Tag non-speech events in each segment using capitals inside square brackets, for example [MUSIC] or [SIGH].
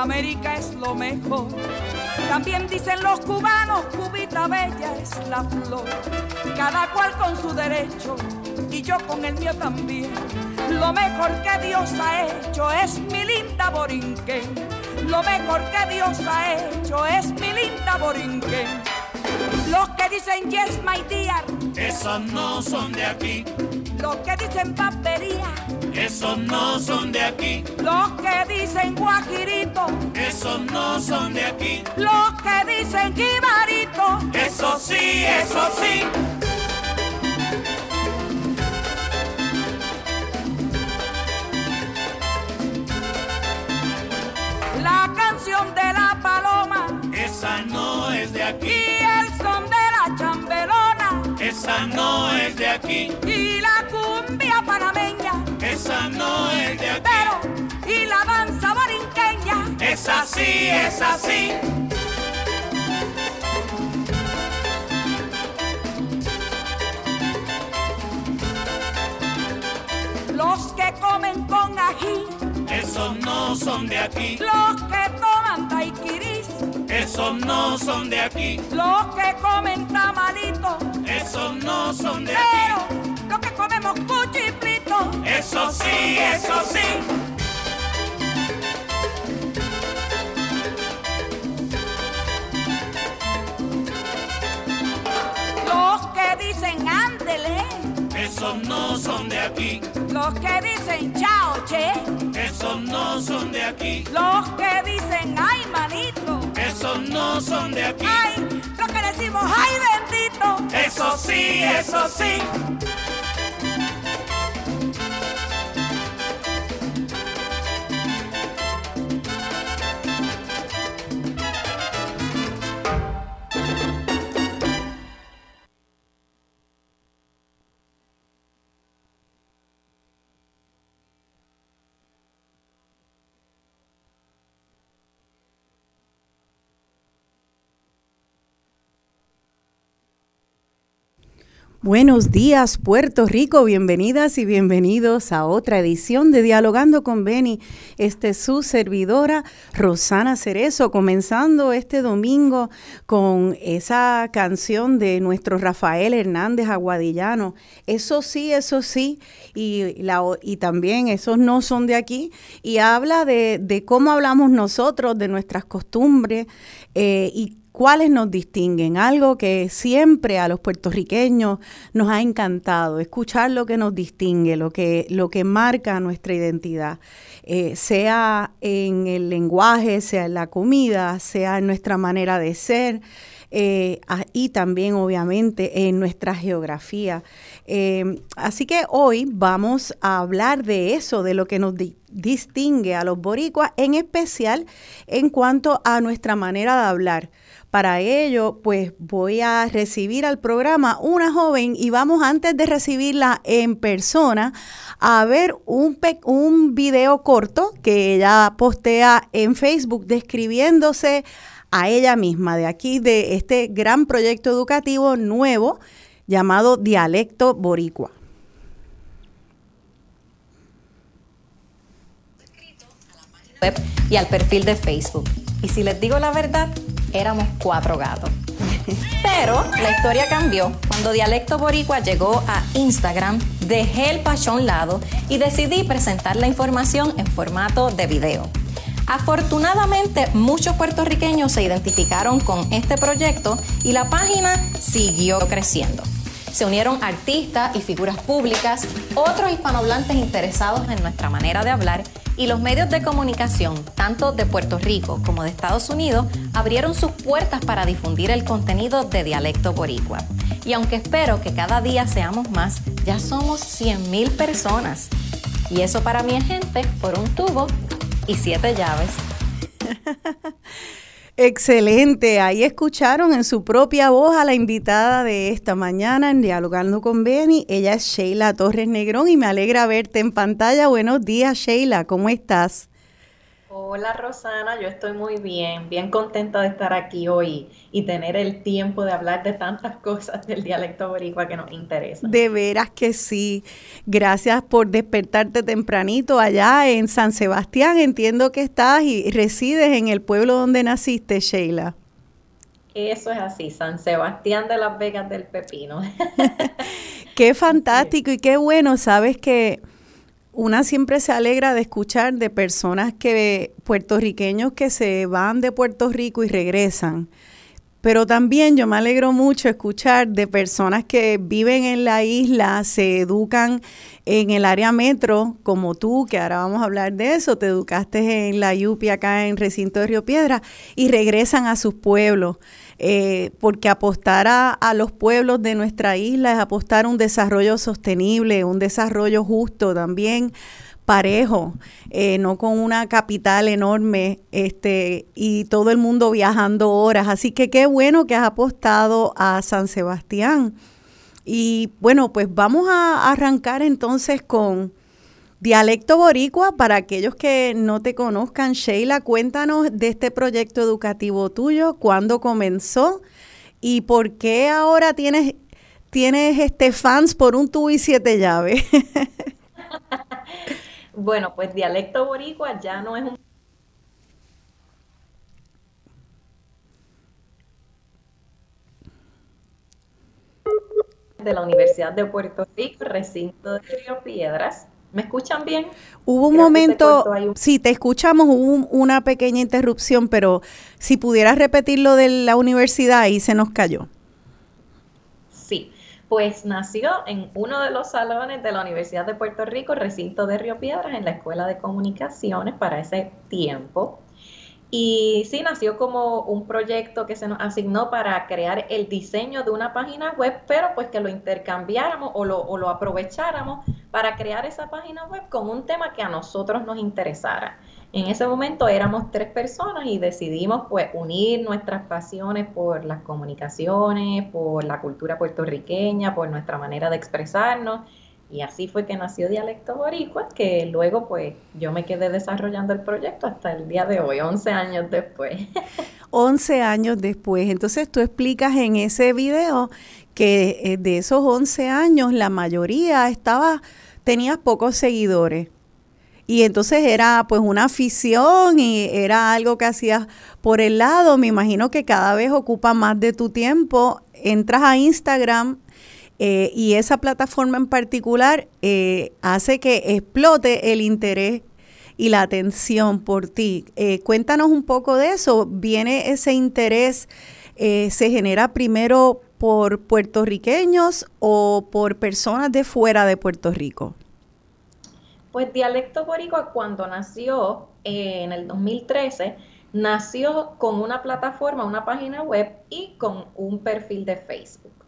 América es lo mejor. También dicen los cubanos, Cubita Bella es la flor. Cada cual con su derecho y yo con el mío también. Lo mejor que Dios ha hecho es mi linda Borinquen. Lo mejor que Dios ha hecho es mi linda Borinquen. Los que dicen yes, my dear, esos no son de aquí. Los que dicen papería, esos no son de aquí. Los que dicen guajirito, esos no son de aquí. Los que dicen jibarito, eso sí, eso sí. La canción de la paloma, esa no es de aquí. Y el son de la chambelona, esa no es de aquí. Y la cumbia panameña, no es de aquí. Pero, y la danza borinqueña, es así, es así. Los que comen con ají, esos no son de aquí. Los que toman daiquiris, esos no son de aquí. Los que comen tamalito, esos no son de Pero, aquí. Los que comemos cuchiplito, eso sí, eso sí. Los que dicen ándele, esos no son de aquí. Los que dicen chao, che, esos no son de aquí. Los que dicen ay, manito, esos no son de aquí. Ay, los que decimos ay, bendito, eso sí, eso sí. Buenos días, Puerto Rico. Bienvenidas y bienvenidos a otra edición de Dialogando con Beni. Este es su servidora, Rosana Cerezo, comenzando este domingo con esa canción de nuestro Rafael Hernández Aguadillano. Eso sí, eso sí, y, la, y también esos no son de aquí. Y habla de, cómo hablamos nosotros, de nuestras costumbres eh, y cuáles nos distinguen, algo que siempre a los puertorriqueños nos ha encantado, escuchar lo que nos distingue, lo que, lo que marca nuestra identidad, eh, sea en el lenguaje, sea en la comida, sea en nuestra manera de ser. Eh, y también obviamente en nuestra geografía. Eh, así que hoy vamos a hablar de eso, de lo que nos di distingue a los boricuas, en especial en cuanto a nuestra manera de hablar. Para ello, pues voy a recibir al programa una joven y vamos antes de recibirla en persona a ver un, video corto que ella postea en Facebook describiéndose a ella misma de aquí, de este gran proyecto educativo nuevo llamado Dialecto Boricua. y al perfil de Facebook. Y si les digo la verdad, éramos cuatro gatos. [LAUGHS] Pero la historia cambió cuando Dialecto Boricua llegó a Instagram, dejé el un lado y decidí presentar la información en formato de video. Afortunadamente, muchos puertorriqueños se identificaron con este proyecto y la página siguió creciendo. Se unieron artistas y figuras públicas, otros hispanohablantes interesados en nuestra manera de hablar y los medios de comunicación, tanto de Puerto Rico como de Estados Unidos, abrieron sus puertas para difundir el contenido de dialecto boricua. Y aunque espero que cada día seamos más, ya somos 100.000 personas. Y eso para mi gente por un tubo y siete llaves. [LAUGHS] Excelente, ahí escucharon en su propia voz a la invitada de esta mañana en Dialogando con Beni. Ella es Sheila Torres Negrón y me alegra verte en pantalla. Buenos días, Sheila, ¿cómo estás? Hola Rosana, yo estoy muy bien, bien contenta de estar aquí hoy y tener el tiempo de hablar de tantas [LAUGHS] cosas del dialecto boricua que nos interesa. De veras que sí. Gracias por despertarte tempranito allá en San Sebastián. Entiendo que estás y resides en el pueblo donde naciste, Sheila. Eso es así, San Sebastián de las Vegas del Pepino. [LAUGHS] [LAUGHS] qué fantástico y qué bueno, sabes que una siempre se alegra de escuchar de personas que puertorriqueños que se van de Puerto Rico y regresan. Pero también yo me alegro mucho escuchar de personas que viven en la isla, se educan en el área metro, como tú, que ahora vamos a hablar de eso, te educaste en la Yupi acá en Recinto de Río Piedra, y regresan a sus pueblos. Eh, porque apostar a, los pueblos de nuestra isla es apostar a un desarrollo sostenible, un desarrollo justo también parejo, eh, no con una capital enorme este, y todo el mundo viajando horas. Así que qué bueno que has apostado a San Sebastián. Y bueno, pues vamos a arrancar entonces con Dialecto Boricua, para aquellos que no te conozcan, Sheila, cuéntanos de este proyecto educativo tuyo, cuándo comenzó y por qué ahora tienes, tienes este fans por un tubo y siete llaves. [LAUGHS] bueno, pues Dialecto Boricua ya no es un de la Universidad de Puerto Rico, recinto de Río Piedras. ¿Me escuchan bien? Hubo un momento, sí, te escuchamos, hubo una pequeña interrupción, pero si pudieras repetir lo de la universidad, ahí se nos cayó. Sí, pues nació en uno de los salones de la Universidad de Puerto Rico, recinto de Río Piedras, en la Escuela de Comunicaciones para ese tiempo. Y sí, nació como un proyecto que se nos asignó para crear el diseño de una página web, pero pues que lo intercambiáramos o lo, o lo aprovecháramos para crear esa página web con un tema que a nosotros nos interesara. En ese momento éramos tres personas y decidimos pues unir nuestras pasiones por las comunicaciones, por la cultura puertorriqueña, por nuestra manera de expresarnos y así fue que nació Dialecto Boricua, que luego pues yo me quedé desarrollando el proyecto hasta el día de hoy, 11 años después. [LAUGHS] 11 años después. Entonces tú explicas en ese video que eh, de esos 11 años la mayoría estaba, tenías pocos seguidores. Y entonces era pues una afición y era algo que hacías por el lado. Me imagino que cada vez ocupa más de tu tiempo. Entras a Instagram eh, y esa plataforma en particular eh, hace que explote el interés y la atención por ti. Eh, cuéntanos un poco de eso. ¿Viene ese interés, se genera primero por puertorriqueños o por personas de fuera de Puerto Rico? Pues Dialecto Boricua cuando nació en el 2013, nació con una plataforma, una página web y con un perfil de Facebook.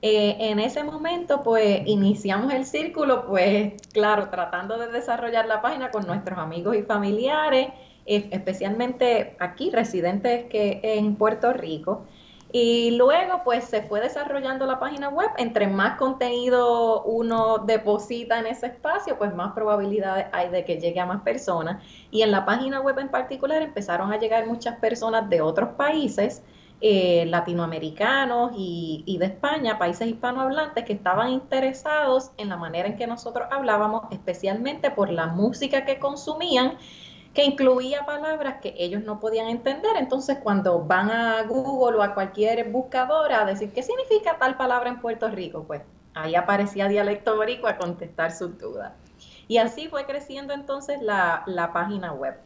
Eh, en ese momento, pues iniciamos el círculo, pues claro, tratando de desarrollar la página con nuestros amigos y familiares, especialmente aquí, residentes que en Puerto Rico. Y luego, pues se fue desarrollando la página web. Entre más contenido uno deposita en ese espacio, pues más probabilidades hay de que llegue a más personas. Y en la página web en particular empezaron a llegar muchas personas de otros países eh, latinoamericanos y, de España, países hispanohablantes, que estaban interesados en la manera en que nosotros hablábamos, especialmente por la música que consumían, que incluía palabras que ellos no podían entender. Entonces, cuando van a Google o a cualquier buscadora a decir qué significa tal palabra en Puerto Rico, pues ahí aparecía dialecto boricua a contestar sus dudas. Y así fue creciendo entonces la, la página web.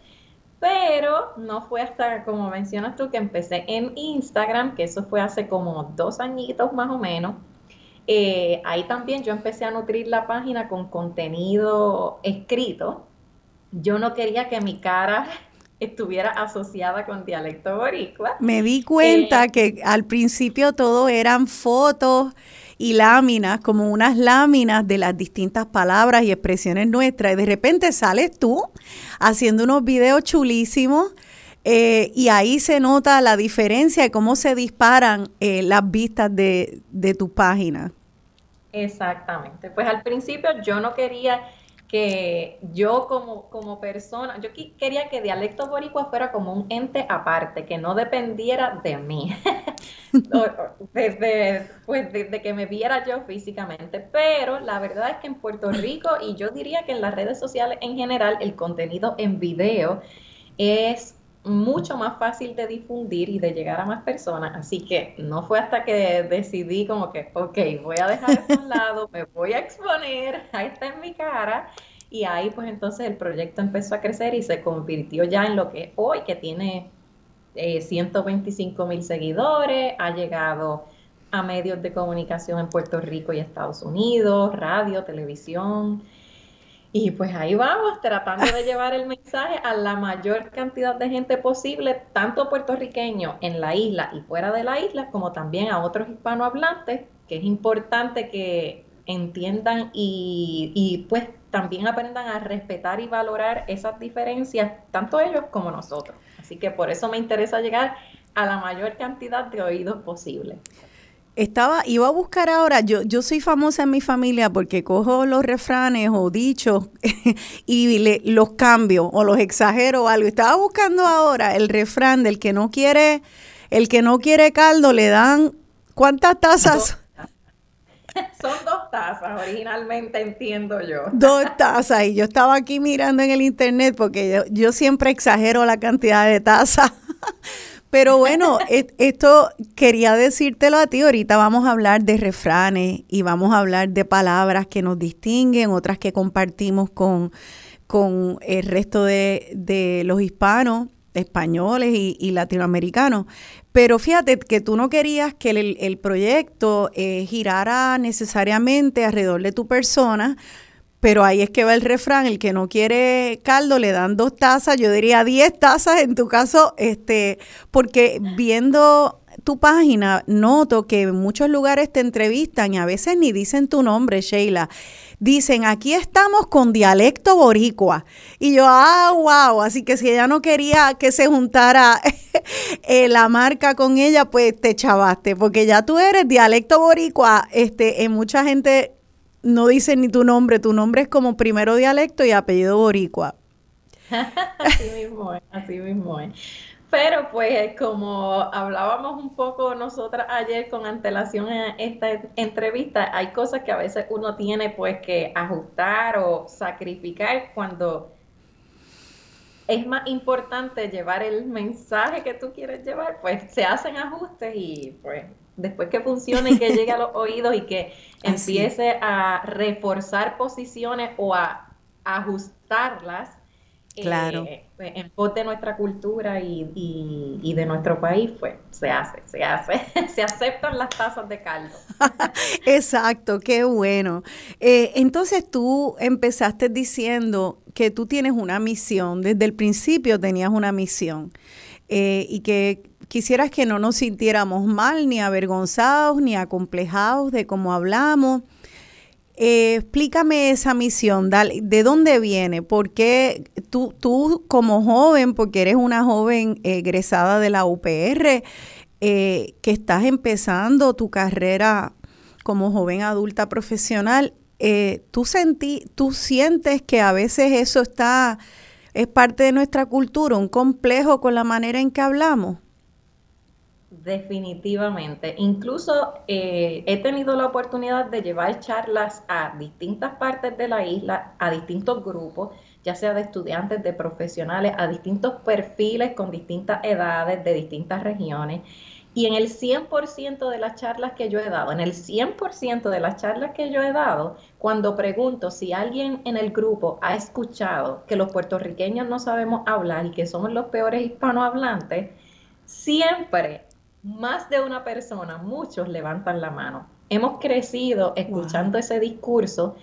Pero no fue hasta, como mencionas tú, que empecé en Instagram, que eso fue hace como dos añitos más o menos. Eh, ahí también yo empecé a nutrir la página con contenido escrito. Yo no quería que mi cara [LAUGHS] estuviera asociada con dialecto boricua. Me di cuenta eh, que al principio todo eran fotos y láminas, como unas láminas de las distintas palabras y expresiones nuestras. Y de repente sales tú haciendo unos videos chulísimos. Eh, y ahí se nota la diferencia de cómo se disparan eh, las vistas de, de tu página. Exactamente. Pues al principio yo no quería que yo como, como persona, yo quería que Dialecto Boricua fuera como un ente aparte, que no dependiera de mí, [LAUGHS] desde, pues, desde que me viera yo físicamente. Pero la verdad es que en Puerto Rico, y yo diría que en las redes sociales en general, el contenido en video es mucho más fácil de difundir y de llegar a más personas. Así que no fue hasta que decidí como que, ok, voy a dejar eso a un lado, me voy a exponer, [LAUGHS] ahí está en mi cara. Y ahí pues entonces el proyecto empezó a crecer y se convirtió ya en lo que hoy, que tiene 125 eh, mil seguidores, ha llegado a medios de comunicación en Puerto Rico y Estados Unidos, radio, televisión, y pues ahí vamos, tratando de llevar el mensaje a la mayor cantidad de gente posible, tanto puertorriqueños en la isla y fuera de la isla, como también a otros hispanohablantes, que es importante que entiendan y, pues también aprendan a respetar y valorar esas diferencias, tanto ellos como nosotros. Así que por eso me interesa llegar a la mayor cantidad de oídos posible. Estaba, iba a buscar ahora, yo, yo soy famosa en mi familia porque cojo los refranes o dichos [LAUGHS] y le, los cambio o los exagero o algo. Estaba buscando ahora el refrán del que no quiere, el que no quiere caldo le dan, ¿cuántas tazas? [LAUGHS] Son dos tazas, originalmente entiendo yo. Dos tazas, y yo estaba aquí mirando en el internet porque yo, yo siempre exagero la cantidad de tazas. [LAUGHS] Pero bueno, esto quería decírtelo a ti. Ahorita vamos a hablar de refranes y vamos a hablar de palabras que nos distinguen, otras que compartimos con, con el resto de, los hispanos, españoles y, latinoamericanos. Pero fíjate que tú no querías que el, proyecto eh, girara necesariamente alrededor de tu persona, pero ahí es que va el refrán, el que no quiere caldo le dan dos tazas, yo diría diez tazas en tu caso, este, porque viendo tu página noto que en muchos lugares te entrevistan y a veces ni dicen tu nombre, Sheila. Dicen, aquí estamos con dialecto boricua. Y yo, ah, wow, así que si ella no quería que se juntara [LAUGHS] eh, la marca con ella, pues te chavaste, porque ya tú eres dialecto boricua, este, en mucha gente no dice ni tu nombre, tu nombre es como primero dialecto y apellido boricua. [LAUGHS] así mismo es, así mismo es. Pero pues como hablábamos un poco nosotras ayer con antelación en esta entrevista, hay cosas que a veces uno tiene pues que ajustar o sacrificar cuando es más importante llevar el mensaje que tú quieres llevar, pues se hacen ajustes y pues después que funcione, que llegue a los [LAUGHS] oídos y que empiece a reforzar posiciones o a ajustarlas claro. Eh, en pos de nuestra cultura y, de nuestro país, pues se hace, se hace, [LAUGHS] se aceptan las tazas de caldo. [LAUGHS] Exacto, qué bueno. Eh, entonces tú empezaste diciendo que tú tienes una misión, desde el principio tenías una misión eh, y que quisieras que no nos sintiéramos mal, ni avergonzados, ni acomplejados de cómo hablamos. Eh, explícame esa misión, ¿de dónde viene? ¿Por qué tú, tú como joven, porque eres una joven egresada de la UPR, eh, que estás empezando tu carrera como joven adulta profesional, eh, ¿tú, tú sientes que a veces eso está, es parte de nuestra cultura, un complejo con la manera en que hablamos? Definitivamente. Incluso eh, he tenido la oportunidad de llevar charlas a distintas partes de la isla, a distintos grupos, ya sea de estudiantes, de profesionales, a distintos perfiles con distintas edades, de distintas regiones. Y en el 100% de las charlas que yo he dado, en el 100% de las charlas que yo he dado, cuando pregunto si alguien en el grupo ha escuchado que los puertorriqueños no sabemos hablar y que somos los peores hispanohablantes, siempre más de una persona, muchos levantan la mano. Hemos crecido escuchando ese discurso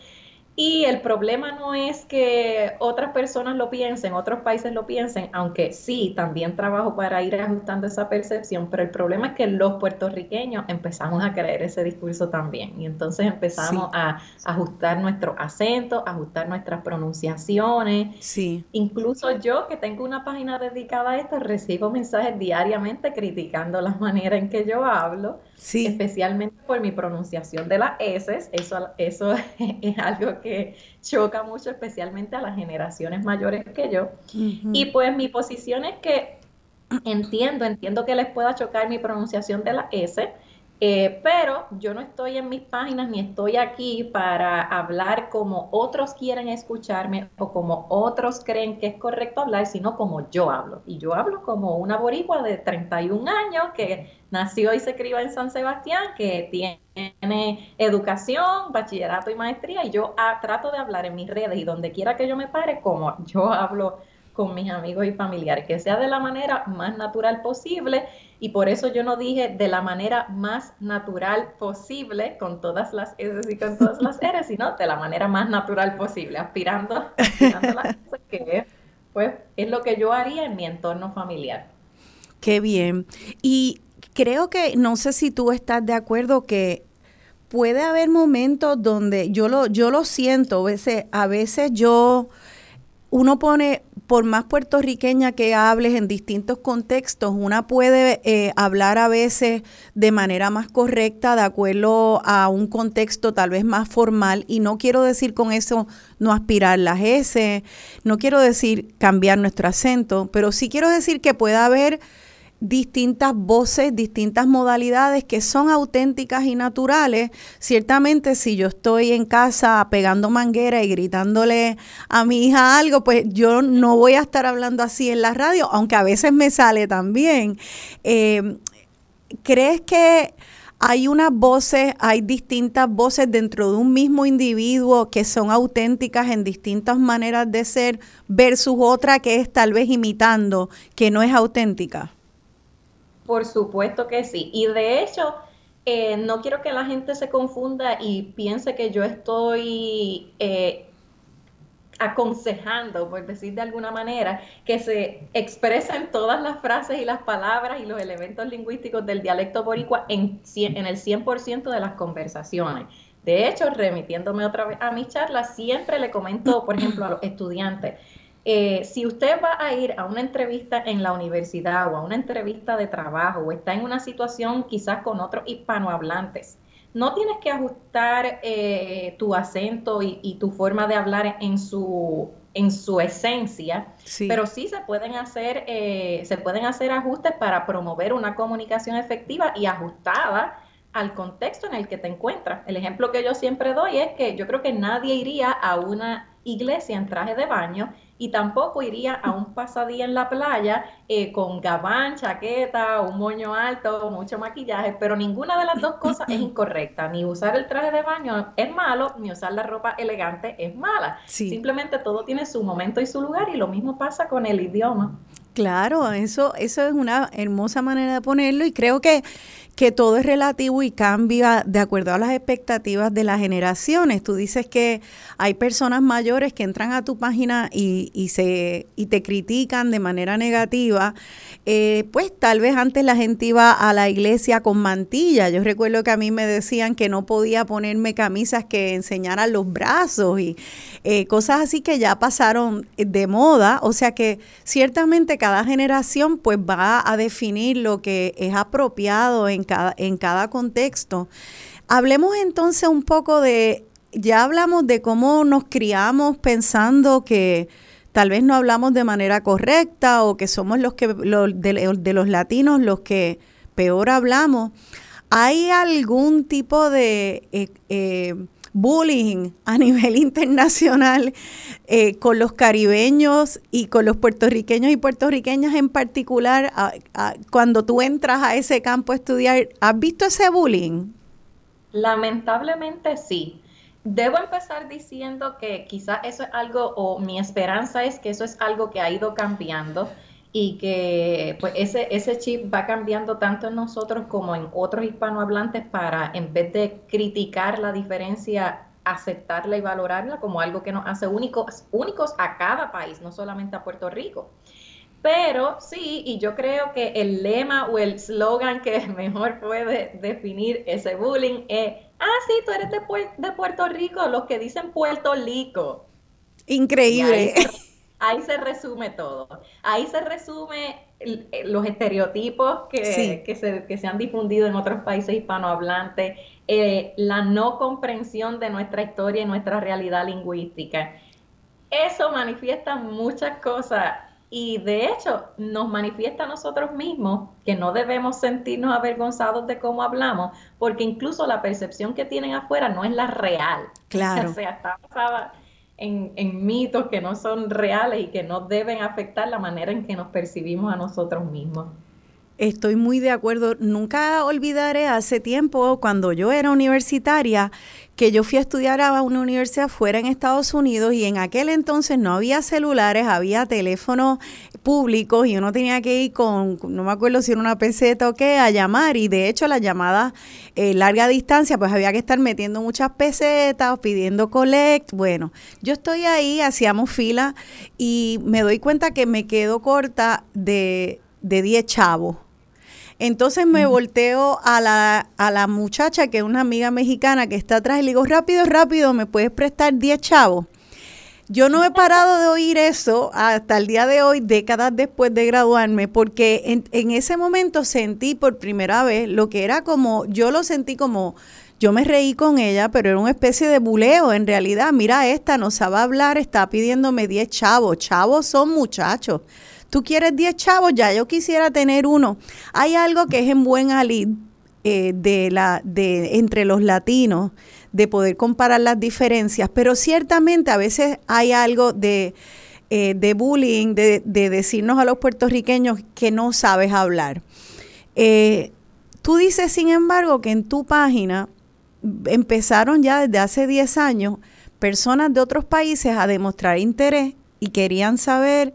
y el problema no es que otras personas lo piensen, otros países lo piensen, aunque sí, también trabajo para ir ajustando esa percepción, pero el problema es que los puertorriqueños empezamos a creer ese discurso también y entonces empezamos a ajustar nuestro acento, ajustar nuestras pronunciaciones. Sí. Incluso yo que tengo una página dedicada a esto, recibo mensajes diariamente criticando la manera en que yo hablo especialmente por mi pronunciación de las S. Eso, eso [LAUGHS] es algo que choca mucho, especialmente a las generaciones mayores que yo. Y pues mi posición es que entiendo, entiendo que les pueda chocar mi pronunciación de la S, eh, pero yo no estoy en mis páginas ni estoy aquí para hablar como otros quieren escucharme o como otros creen que es correcto hablar, sino como yo hablo. Y yo hablo como una boricua de 31 años que nació y se crió en San Sebastián, que tiene educación, bachillerato y maestría, y yo ah, trato de hablar en mis redes y donde quiera que yo me pare como yo hablo con mis amigos y familiares, que sea de la manera más natural posible y por eso yo no dije de la manera más natural posible, con todas las S y con todas las [LAUGHS] R, sino de la manera más natural posible, aspirando, [LAUGHS] aspirando a las cosas que pues, es lo que yo haría en mi entorno familiar. Qué bien. Y creo que, no sé si tú estás de acuerdo que puede haber momentos donde yo lo, yo lo siento, a veces, a veces yo, uno pone por más puertorriqueña que hables en distintos contextos, una puede eh, hablar a veces de manera más correcta, de acuerdo a un contexto tal vez más formal, y no quiero decir con eso no aspirar las S, no quiero decir cambiar nuestro acento, pero sí quiero decir que puede haber distintas voces, distintas modalidades que son auténticas y naturales. Ciertamente si yo estoy en casa pegando manguera y gritándole a mi hija algo, pues yo no voy a estar hablando así en la radio, aunque a veces me sale también. Eh, ¿Crees que hay unas voces, hay distintas voces dentro de un mismo individuo que son auténticas en distintas maneras de ser versus otra que es tal vez imitando, que no es auténtica? Por supuesto que sí. Y de hecho, eh, no quiero que la gente se confunda y piense que yo estoy eh, aconsejando, por decir de alguna manera, que se expresen todas las frases y las palabras y los elementos lingüísticos del dialecto boricua en, en el 100% de las conversaciones. De hecho, remitiéndome otra vez a mis charlas, siempre le comento, por ejemplo, a los estudiantes, eh, si usted va a ir a una entrevista en la universidad o a una entrevista de trabajo o está en una situación quizás con otros hispanohablantes, no tienes que ajustar eh, tu acento y, tu forma de hablar en su, en su esencia, pero sí se pueden hacer eh, se pueden hacer ajustes para promover una comunicación efectiva y ajustada al contexto en el que te encuentras. El ejemplo que yo siempre doy es que yo creo que nadie iría a una iglesia en traje de baño y tampoco iría a un pasadía en la playa eh, con gabán, chaqueta, un moño alto, mucho maquillaje, pero ninguna de las dos cosas es [LAUGHS] incorrecta. Ni usar el traje de baño es malo, ni usar la ropa elegante es mala. Simplemente todo tiene su momento y su lugar y lo mismo pasa con el idioma. Claro, eso, eso es una hermosa manera de ponerlo y creo que que todo es relativo y cambia de acuerdo a las expectativas de las generaciones. Tú dices que hay personas mayores que entran a tu página y, y se, y te critican de manera negativa. Eh, pues tal vez antes la gente iba a la iglesia con mantilla. Yo recuerdo que a mí me decían que no podía ponerme camisas que enseñaran los brazos y eh, cosas así que ya pasaron de moda. O sea que ciertamente cada generación pues va a definir lo que es apropiado en cada, en cada contexto. Hablemos entonces un poco de, ya hablamos de cómo nos criamos pensando que tal vez no hablamos de manera correcta o que somos los que de, los latinos los que peor hablamos. ¿Hay algún tipo de eh, eh, bullying a nivel [LAUGHS] internacional eh, con los caribeños y con los puertorriqueños y puertorriqueñas en particular, cuando tú entras a ese campo a estudiar, ¿has visto ese bullying? Lamentablemente sí. Debo empezar diciendo que quizás eso es algo, o mi esperanza es que eso es algo que ha ido cambiando y que pues ese, ese chip va cambiando tanto en nosotros como en otros hispanohablantes para, en vez de criticar la diferencia, aceptarla y valorarla como algo que nos hace únicos, únicos a cada país, no solamente a Puerto Rico. Pero sí, y yo creo que el lema o el slogan que [LAUGHS] mejor puede definir ese bullying es, ah, sí, tú eres de, de Puerto Rico, los que dicen Puerto Rico. Increíble. Ahí se resume todo. Ahí se resume eh, los estereotipos que, que, se, que, se, han difundido en otros países hispanohablantes, eh, la no comprensión de nuestra historia y nuestra realidad lingüística. Eso manifiesta muchas cosas y de hecho nos manifiesta a nosotros mismos que no debemos sentirnos avergonzados de cómo hablamos, porque incluso la percepción que tienen afuera no es la real. Claro. O sea, está basada en, mitos que no son reales y que no deben afectar la manera en que nos percibimos a nosotros mismos. Estoy muy de acuerdo. Nunca olvidaré hace tiempo, cuando yo era universitaria, que yo fui a estudiar a una universidad fuera en Estados Unidos y en aquel entonces no había celulares, había teléfonos públicos y uno tenía que ir con, no me acuerdo si era una peseta o qué, a llamar. Y de hecho las llamadas eh, larga distancia pues había que estar metiendo muchas pesetas, pidiendo collect, bueno, yo estoy ahí, hacíamos fila y me doy cuenta que me quedo corta de, de 10 chavos entonces me volteo a la, a la muchacha, que es una amiga mexicana que está atrás, y le digo, rápido, rápido, ¿me puedes prestar 10 chavos? Yo no he parado de oír eso hasta el día de hoy, décadas después de graduarme, porque en, en, ese momento sentí por primera vez lo que era como, yo lo sentí como, yo me reí con ella, pero era una especie de buleo en realidad. Mira, esta no sabe hablar, está pidiéndome 10 chavos. Chavos son muchachos. Tú quieres 10 chavos, ya yo quisiera tener uno. Hay algo que es en buen alid eh, de la, de, entre los latinos, de poder comparar las diferencias, pero ciertamente a veces hay algo de, eh, de bullying, de, de, decirnos a los puertorriqueños que no sabes hablar. Eh, tú dices, sin embargo, que en tu página empezaron ya desde hace 10 años personas de otros países a demostrar interés y querían saber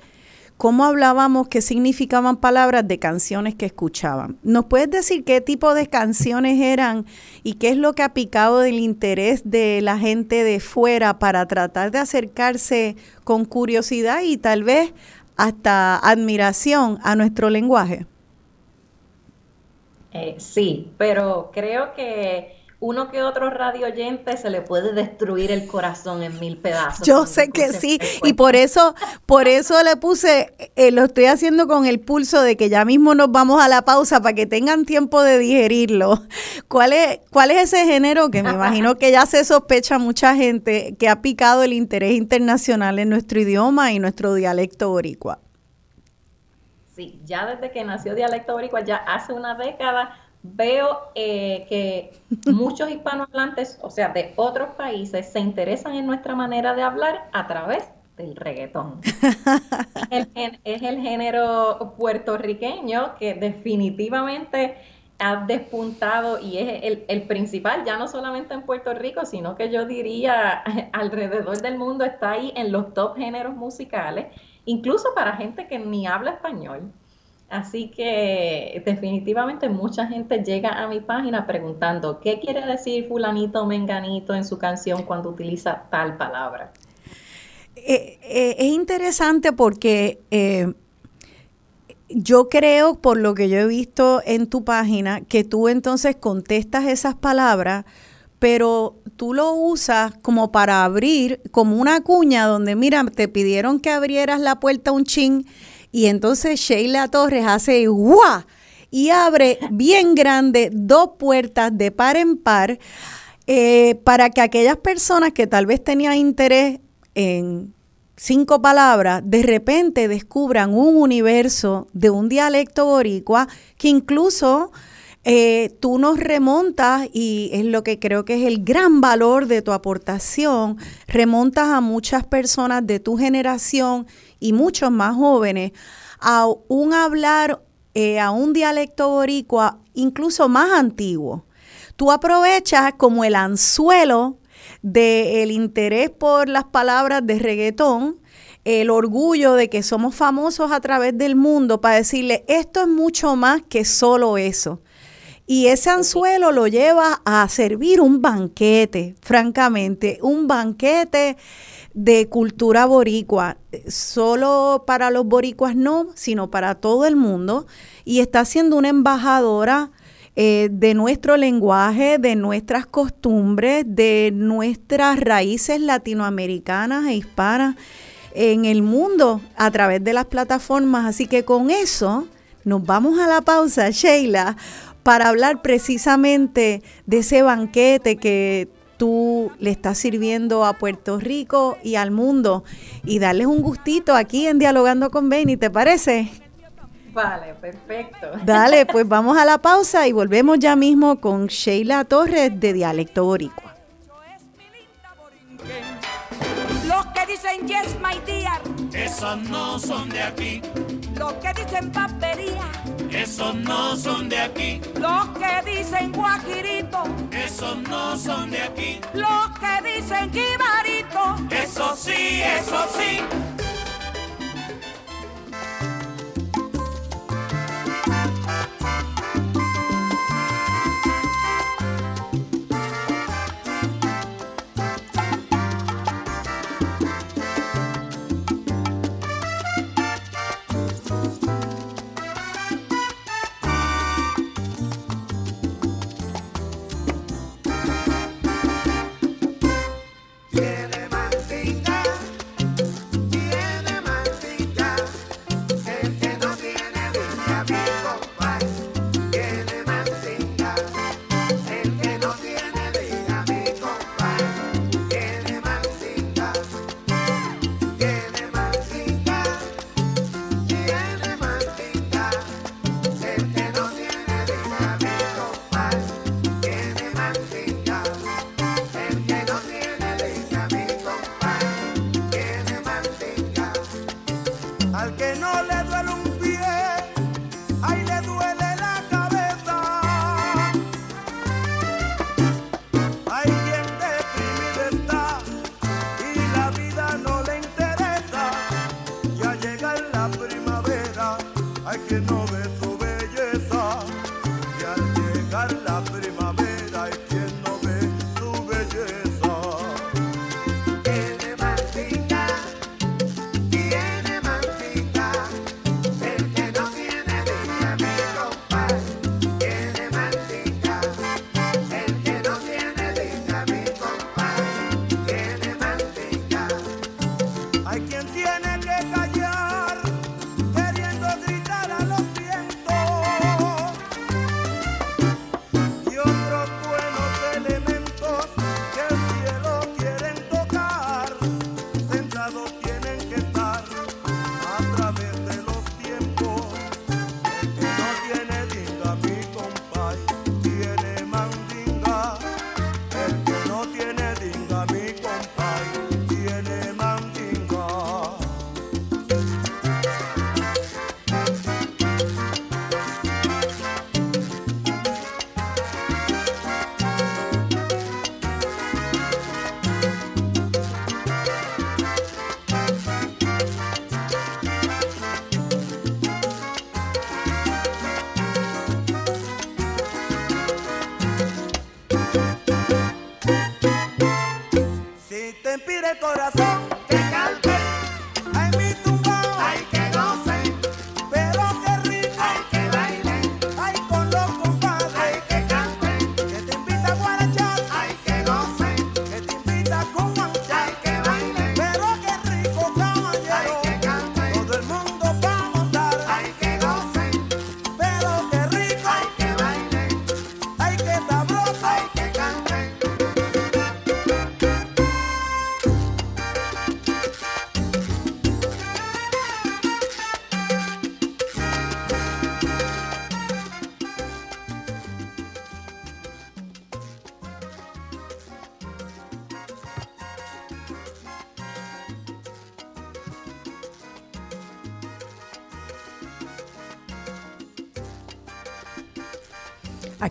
cómo hablábamos, qué significaban palabras de canciones que escuchaban. ¿Nos puedes decir qué tipo de canciones eran y qué es lo que ha picado del interés de la gente de fuera para tratar de acercarse con curiosidad y tal vez hasta admiración a nuestro lenguaje? Eh, sí, pero creo que uno que otro radio oyente se le puede destruir el corazón en mil pedazos. Yo sé que sí, y por eso, por eso le puse, eh, lo estoy haciendo con el pulso de que ya mismo nos vamos a la pausa para que tengan tiempo de digerirlo. ¿Cuál es, cuál es ese género que me imagino que ya se sospecha mucha gente que ha picado el interés internacional en nuestro idioma y nuestro dialecto boricua? Sí, ya desde que nació Dialecto Boricua, ya hace una década, veo eh, que [LAUGHS] muchos hispanohablantes, o sea, de otros países, se interesan en nuestra manera de hablar a través del reggaetón. [LAUGHS] es, el, género puertorriqueño que definitivamente ha despuntado y es el, el, principal, ya no solamente en Puerto Rico, sino que yo diría [LAUGHS] alrededor del mundo está ahí en los top géneros musicales, incluso para gente que ni habla español. Así que definitivamente mucha gente llega a mi página preguntando qué quiere decir fulanito o menganito en su canción cuando utiliza tal palabra. Eh, eh, es interesante porque eh, yo creo, por lo que yo he visto en tu página, que tú entonces contestas esas palabras, pero tú lo usas como para abrir, como una cuña donde, mira, te pidieron que abrieras la puerta un chin y entonces Sheila Torres hace ¡guau! y abre bien grande dos puertas de par en par eh, para que aquellas personas que tal vez tenían interés en cinco palabras, de repente descubran un universo de un dialecto boricua que incluso eh, tú nos remontas, y es lo que creo que es el gran valor de tu aportación, remontas a muchas personas de tu generación y muchos más jóvenes a un hablar, eh, a un dialecto boricua incluso más antiguo. Tú aprovechas como el anzuelo del interés por las palabras de reggaetón, el orgullo de que somos famosos a través del mundo para decirle, esto es mucho más que solo eso. Y ese anzuelo lo lleva a servir un banquete, francamente, un banquete de cultura boricua, solo para los boricuas no, sino para todo el mundo, y está siendo una embajadora eh, de nuestro lenguaje, de nuestras costumbres, de nuestras raíces latinoamericanas e hispanas. en el mundo a través de las plataformas. Así que con eso nos vamos a la pausa, Sheila, para hablar precisamente de ese banquete que tú le estás sirviendo a Puerto Rico y al mundo y darles un gustito aquí en Dialogando con Benny, ¿te parece? Vale, perfecto. Dale, [LAUGHS] pues vamos a la pausa y volvemos ya mismo con Sheila Torres de Dialecto Boricua. Los que dicen yes, my dear, esos no son de aquí. Los que dicen papería, esos no son de aquí. Los que dicen guajirito, esos no son de aquí. Los que dicen jibarito, eso sí, eso sí.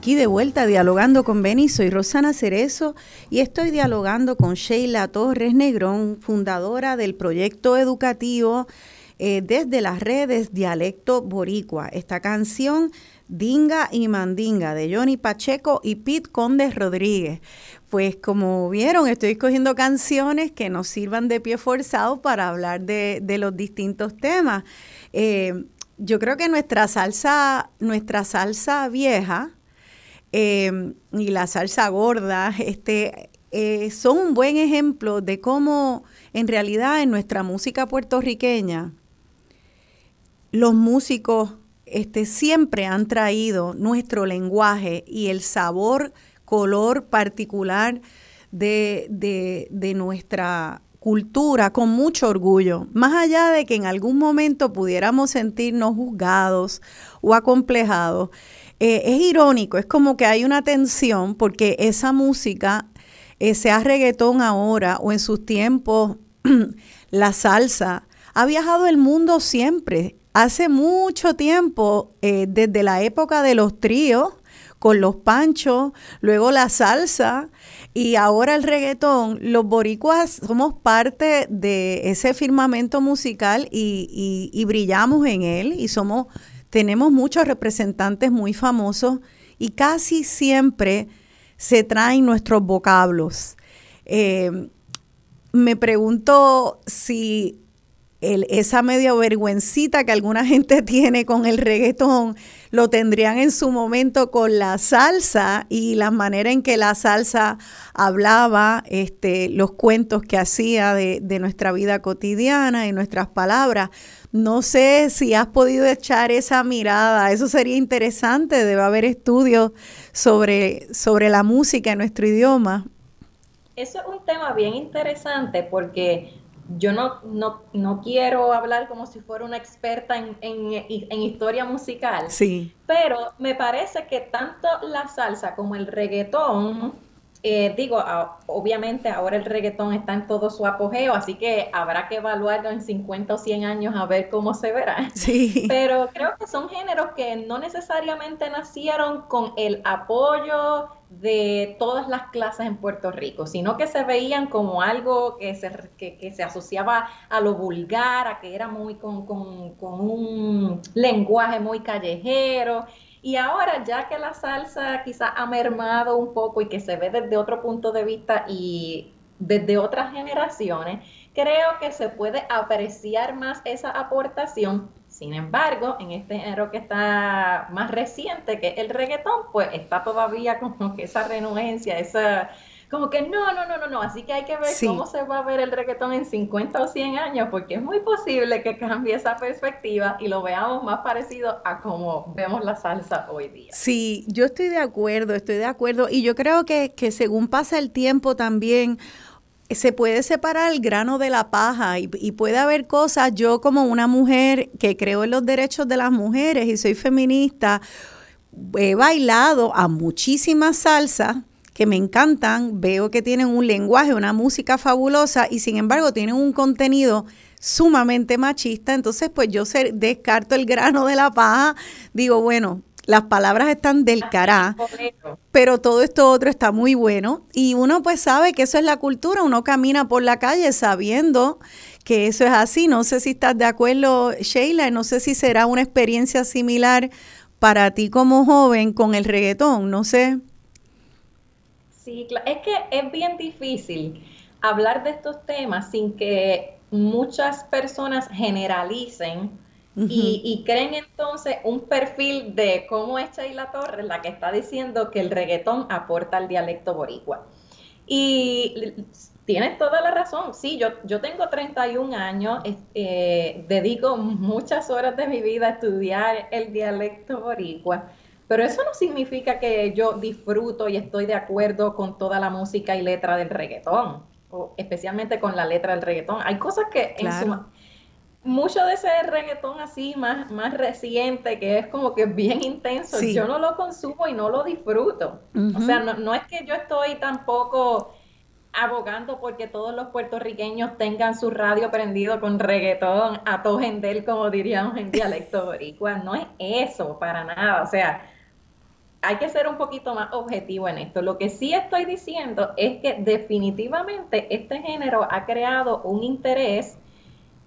Aquí de vuelta dialogando con Beni, soy Rosana Cerezo y estoy dialogando con Sheila Torres Negrón, fundadora del proyecto educativo eh, desde las redes Dialecto Boricua. Esta canción Dinga y Mandinga de Johnny Pacheco y Pete Conde Rodríguez. Pues como vieron, estoy escogiendo canciones que nos sirvan de pie forzado para hablar de, los distintos temas. Eh, yo creo que nuestra salsa, nuestra salsa vieja, Em, y la salsa gorda, este, eh, son un buen ejemplo de cómo en realidad en nuestra música puertorriqueña los músicos este, siempre han traído nuestro lenguaje y el sabor, color particular de, de, nuestra cultura con mucho orgullo, más allá de que en algún momento pudiéramos sentirnos juzgados o acomplejados. Eh, es irónico, es como que hay una tensión porque esa música, eh, sea reggaetón ahora o en sus tiempos, [CLEARS THROAT] la salsa, ha viajado el mundo siempre. Hace mucho tiempo, eh, desde la época de los tríos, con los panchos, luego la salsa y ahora el reggaetón, los boricuas somos parte de ese firmamento musical y, y, brillamos en él y somos, tenemos muchos representantes muy famosos y casi siempre se traen nuestros vocablos. Eh, me pregunto si esa media vergüencita que alguna [LAUGHS] gente tiene con el reggaetón, lo tendrían en su momento con la salsa y la manera en que la salsa hablaba, este, los cuentos que hacía de, de nuestra vida cotidiana y nuestras palabras. No sé si has podido echar esa mirada, eso sería interesante, debe haber estudios sobre, sobre la música en nuestro idioma. Eso es un tema bien interesante porque yo no, no, no, quiero hablar como si fuera una experta en, en, historia musical, sí. pero me parece que tanto la salsa como el reggaetón, eh, digo, obviamente ahora el reggaetón está en todo su apogeo, así que habrá que evaluarlo en 50 o 100 años a ver cómo se verá. [LAUGHS] Sí. Pero creo que son géneros que no necesariamente nacieron con el apoyo de todas las clases en Puerto Rico, sino que se veían como algo que se, que, se asociaba a lo vulgar, a que era muy con, con, con, un lenguaje muy callejero. Y ahora, ya que la salsa quizá ha mermado un poco y que se ve desde otro punto de vista y desde otras generaciones, creo que se puede apreciar más esa aportación. Sin embargo, en este género que está más reciente, que el reggaetón, pues está todavía como que esa renuencia, esa como que no, no, no, no, no, así que hay que ver cómo se va a ver el reggaetón en 50 o 100 años, porque es muy posible que cambie esa perspectiva y lo veamos más parecido a como vemos la salsa hoy día. Sí, yo estoy de acuerdo, estoy de acuerdo, y yo creo que, que según pasa el tiempo también, se puede separar el grano de la paja y, puede haber cosas, yo como una mujer que creo en los derechos de las mujeres y soy feminista, he bailado a muchísimas salsas que me encantan, veo que tienen un lenguaje, una música fabulosa y sin embargo tienen un contenido sumamente machista, entonces pues yo descarto el grano de la paja, digo, bueno, las palabras están del cará, pero todo esto otro está muy bueno y uno pues sabe que eso es la cultura, uno camina por la calle sabiendo que eso es así. No sé si estás de acuerdo, Sheila, no sé si será una experiencia similar para ti como joven con el reggaetón, no sé. Sí, es que es bien difícil hablar de estos temas sin que muchas personas generalicen y, creen entonces un perfil de cómo es Sheila Torres la que está diciendo que el reggaetón aporta al dialecto boricua. Y tienes toda la razón. Sí, yo, yo tengo 31 años, eh, dedico muchas horas de mi vida a estudiar el dialecto boricua. Pero eso no significa que yo disfruto y estoy de acuerdo con toda la música y letra del reggaetón, o especialmente con la letra del reggaetón. Hay cosas que en su, mucho de ese reggaetón así más, más reciente, que es como que bien intenso, yo no lo consumo y no lo disfruto. O sea, no, es que yo estoy tampoco abogando porque todos los puertorriqueños tengan su radio prendido con reggaetón a todo gendel, como diríamos en dialecto boricua. No es eso, para nada. O sea, hay que ser un poquito más objetivo en esto. Lo que sí estoy diciendo es que definitivamente este género ha creado un interés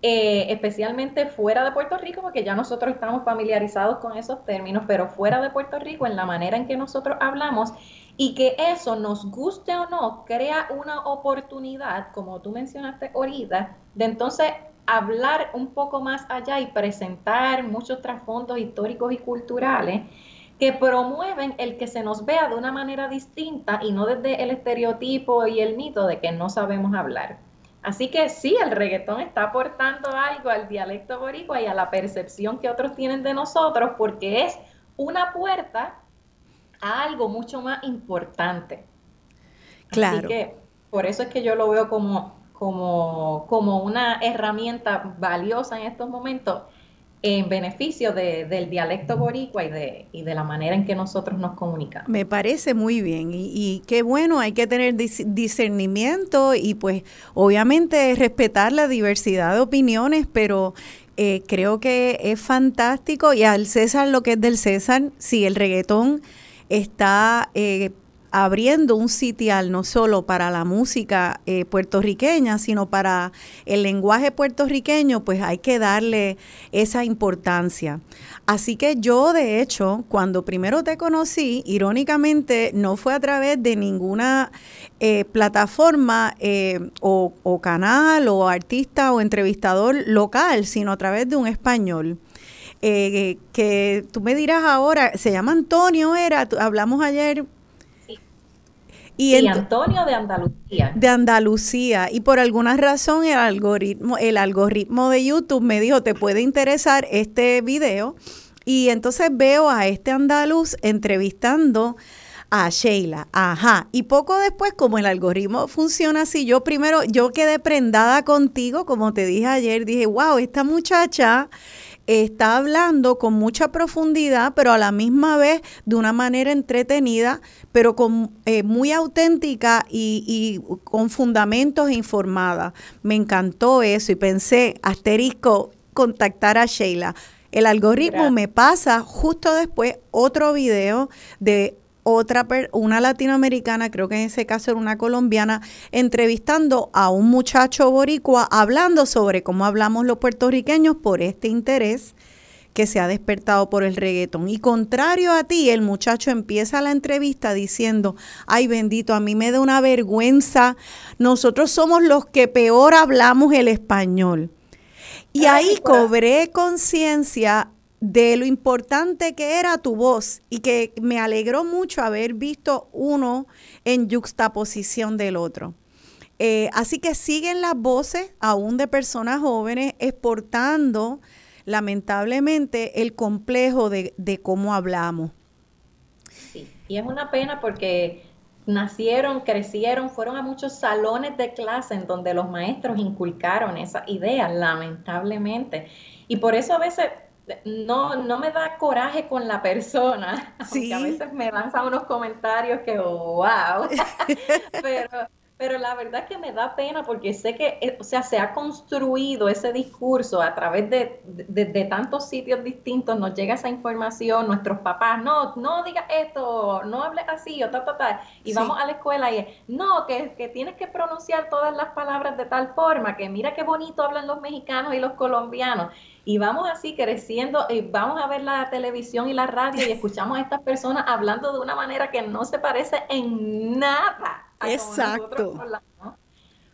eh, especialmente fuera de Puerto Rico, porque ya nosotros estamos familiarizados con esos términos, pero fuera de Puerto Rico, en la manera en que nosotros hablamos, y que eso nos guste o no, crea una oportunidad, como tú mencionaste ahorita, de entonces hablar un poco más allá y presentar muchos trasfondos históricos y culturales que promueven el que se nos vea de una manera distinta y no desde el estereotipo y el mito de que no sabemos hablar. Así que sí, el reggaetón está aportando algo al dialecto boricua y a la percepción que otros tienen de nosotros porque es una puerta a algo mucho más importante. Claro. Así que por eso es que yo lo veo como, como, como una herramienta valiosa en estos momentos en beneficio del dialecto boricua y de, y de la manera en que nosotros nos comunicamos. Me parece muy bien y, qué bueno, hay que tener discernimiento y pues obviamente respetar la diversidad de opiniones, pero eh, creo que es fantástico y al César lo que es del César, si el reggaetón está... Eh, abriendo un sitial no solo para la música eh, puertorriqueña, sino para el lenguaje puertorriqueño, pues hay que darle esa importancia. Así que yo, de hecho, cuando primero te conocí, irónicamente, no fue a través de ninguna eh, plataforma eh, o, canal o artista o entrevistador local, sino a través de un español. que tú me dirás ahora, se llama Antonio, era, hablamos ayer y Antonio de Andalucía. De Andalucía. Y por alguna razón el algoritmo, el algoritmo de YouTube me dijo, te puede interesar este video. Y entonces veo a este andaluz entrevistando a Sheila. Ajá. Y poco después, como el algoritmo funciona así, yo primero, yo quedé prendada contigo, como te dije ayer, dije, wow, esta muchacha está hablando con mucha profundidad, pero a la misma vez de una manera entretenida, pero con eh, muy auténtica y, con fundamentos informada. Me encantó eso y pensé, asterisco, contactar a Sheila. El algoritmo me pasa justo después otro video de otra, una latinoamericana, creo que en ese caso era una colombiana, entrevistando a un muchacho boricua hablando sobre cómo hablamos los puertorriqueños por este interés que se ha despertado por el reggaetón. Y contrario a ti, el muchacho empieza la entrevista diciendo, ay bendito, a mí me da una vergüenza, nosotros somos los que peor hablamos el español. Y ahí cobré conciencia de lo importante que era tu voz y que me alegró mucho haber visto uno en juxtaposición del otro. Eh, así que siguen las voces aún de personas jóvenes exportando lamentablemente el complejo de, de cómo hablamos. Sí, y es una pena porque nacieron, crecieron, fueron a muchos salones de clase en donde los maestros inculcaron esa idea, lamentablemente. Y por eso a veces no, no me da coraje con la persona, [LAUGHS] sí. a veces me lanza unos comentarios que, wow, [LAUGHS] pero, pero la verdad es que me da pena porque sé que, eh, o sea, se ha construido ese discurso a través de, de, tantos sitios distintos, nos llega esa información, nuestros papás, no, no digas esto, no hables así, o ta, ta, ta, y vamos a la escuela y no, que, que tienes que pronunciar todas las palabras de tal forma, que mira qué bonito hablan los mexicanos y los colombianos y vamos así creciendo y vamos a ver la televisión y la radio y escuchamos a estas personas hablando de una manera que no se parece en nada a Exacto.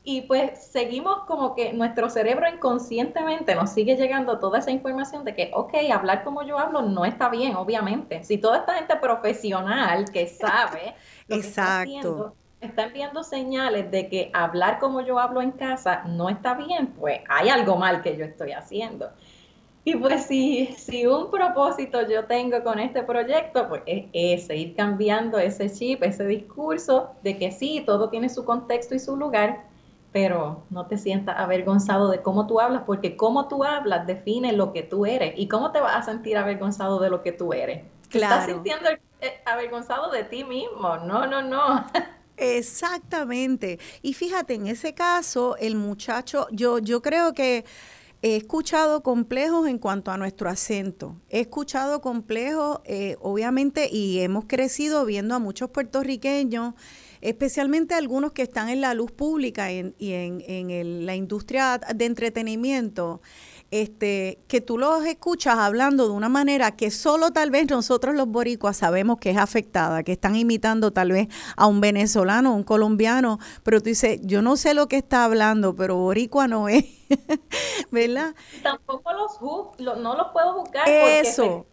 Y pues seguimos como que nuestro cerebro inconscientemente nos sigue llegando toda esa información de que, ok, hablar como yo hablo no está bien, obviamente. Si toda esta gente profesional que sabe [LAUGHS] lo que está haciendo, está enviando señales de que hablar como yo hablo en casa no está bien, pues hay algo mal que yo estoy haciendo. Y pues si, si un propósito yo tengo con este proyecto, pues es ese, ir cambiando ese chip, ese discurso de que sí, todo tiene su contexto y su lugar, pero no te sientas avergonzado de cómo tú hablas, porque cómo tú hablas define lo que tú eres. ¿Y cómo te vas a sentir avergonzado de lo que tú eres? Claro. Estás sintiendo eh, avergonzado de ti mismo. No, no, no. [LAUGHS] Exactamente. Y fíjate, en ese caso, el muchacho, yo, yo creo que He escuchado complejos en cuanto a nuestro acento. He escuchado complejos, eh, obviamente, y hemos crecido viendo a muchos puertorriqueños, especialmente algunos que están en la luz pública y en, la industria de entretenimiento, este, que tú los escuchas hablando de una manera que solo tal vez nosotros los boricuas sabemos que es afectada, que están imitando tal vez a un venezolano, un colombiano, pero tú dices, yo no sé lo que está hablando, pero boricua no es, [LAUGHS] ¿verdad? Tampoco los no los puedo buscar Eso.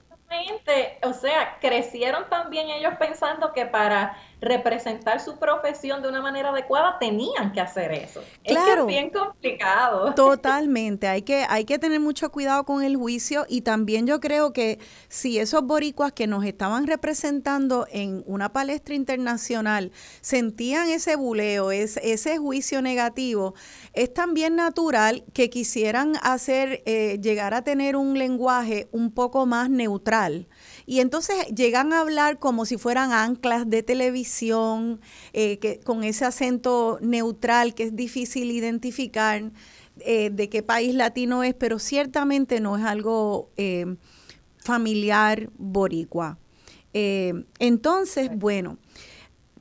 O sea, crecieron también ellos pensando que para representar su profesión de una manera adecuada tenían que hacer eso. Claro. Es, bien complicado. [LAUGHS] Totalmente, hay que, hay que tener mucho cuidado con el juicio y también yo creo que si esos boricuas que nos estaban representando en una palestra internacional sentían ese buleo, ese juicio negativo, es también natural que quisieran hacer, eh, llegar a tener un lenguaje un poco más neutral. Y entonces llegan a hablar como si fueran anclas de televisión, eh, que, con ese acento neutral que es difícil identificar eh, de qué país latino es, pero ciertamente no es algo eh, familiar boricua. entonces, bueno,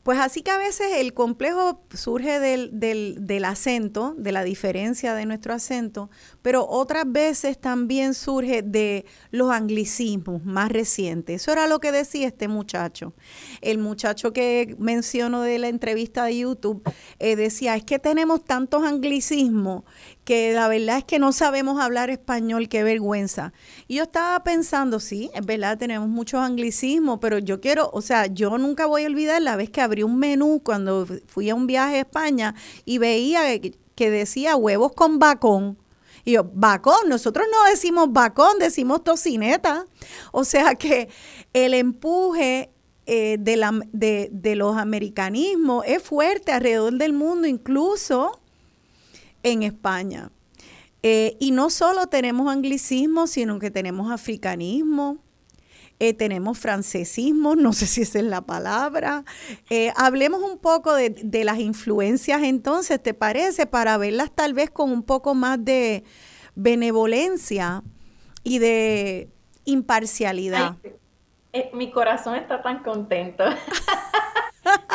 pues así que a veces el complejo surge del, del, del, acento, de la diferencia de nuestro acento, pero otras veces también surge de los anglicismos más recientes. Eso era lo que decía este muchacho. El muchacho que menciono de la entrevista de YouTube eh, decía, es que tenemos tantos anglicismos que la verdad es que no sabemos hablar español, qué vergüenza. Y yo estaba pensando, sí, es verdad, tenemos muchos anglicismos, pero yo quiero, o sea, yo nunca voy a olvidar la vez que abrí un menú cuando fui a un viaje a España y veía que decía huevos con bacón. Y yo, bacón, nosotros no decimos bacón, decimos tocineta. O sea que el empuje eh, de, la, de, de los americanismos es fuerte alrededor del mundo, incluso en España. Eh, y no solo tenemos anglicismo, sino que tenemos africanismo, eh, tenemos francesismo, no sé si esa es la palabra. Eh, hablemos un poco de, de, las influencias entonces, ¿te parece? Para verlas tal vez con un poco más de benevolencia y de imparcialidad. Mi corazón está tan contento. [LAUGHS]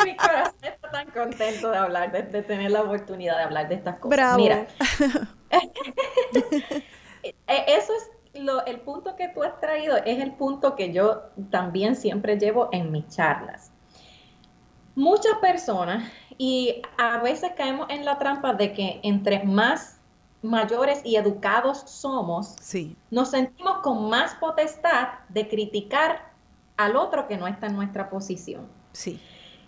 Mi corazón está tan contento de hablar, de, tener la oportunidad de hablar de estas cosas. Mira, [LAUGHS] [LAUGHS] e, eso es lo, el punto que tú has traído, es el punto que yo también siempre llevo en mis charlas. Muchas personas, y a veces caemos en la trampa de que entre más mayores y educados somos, sí. nos sentimos con más potestad de criticar al otro que no está en nuestra posición. Sí.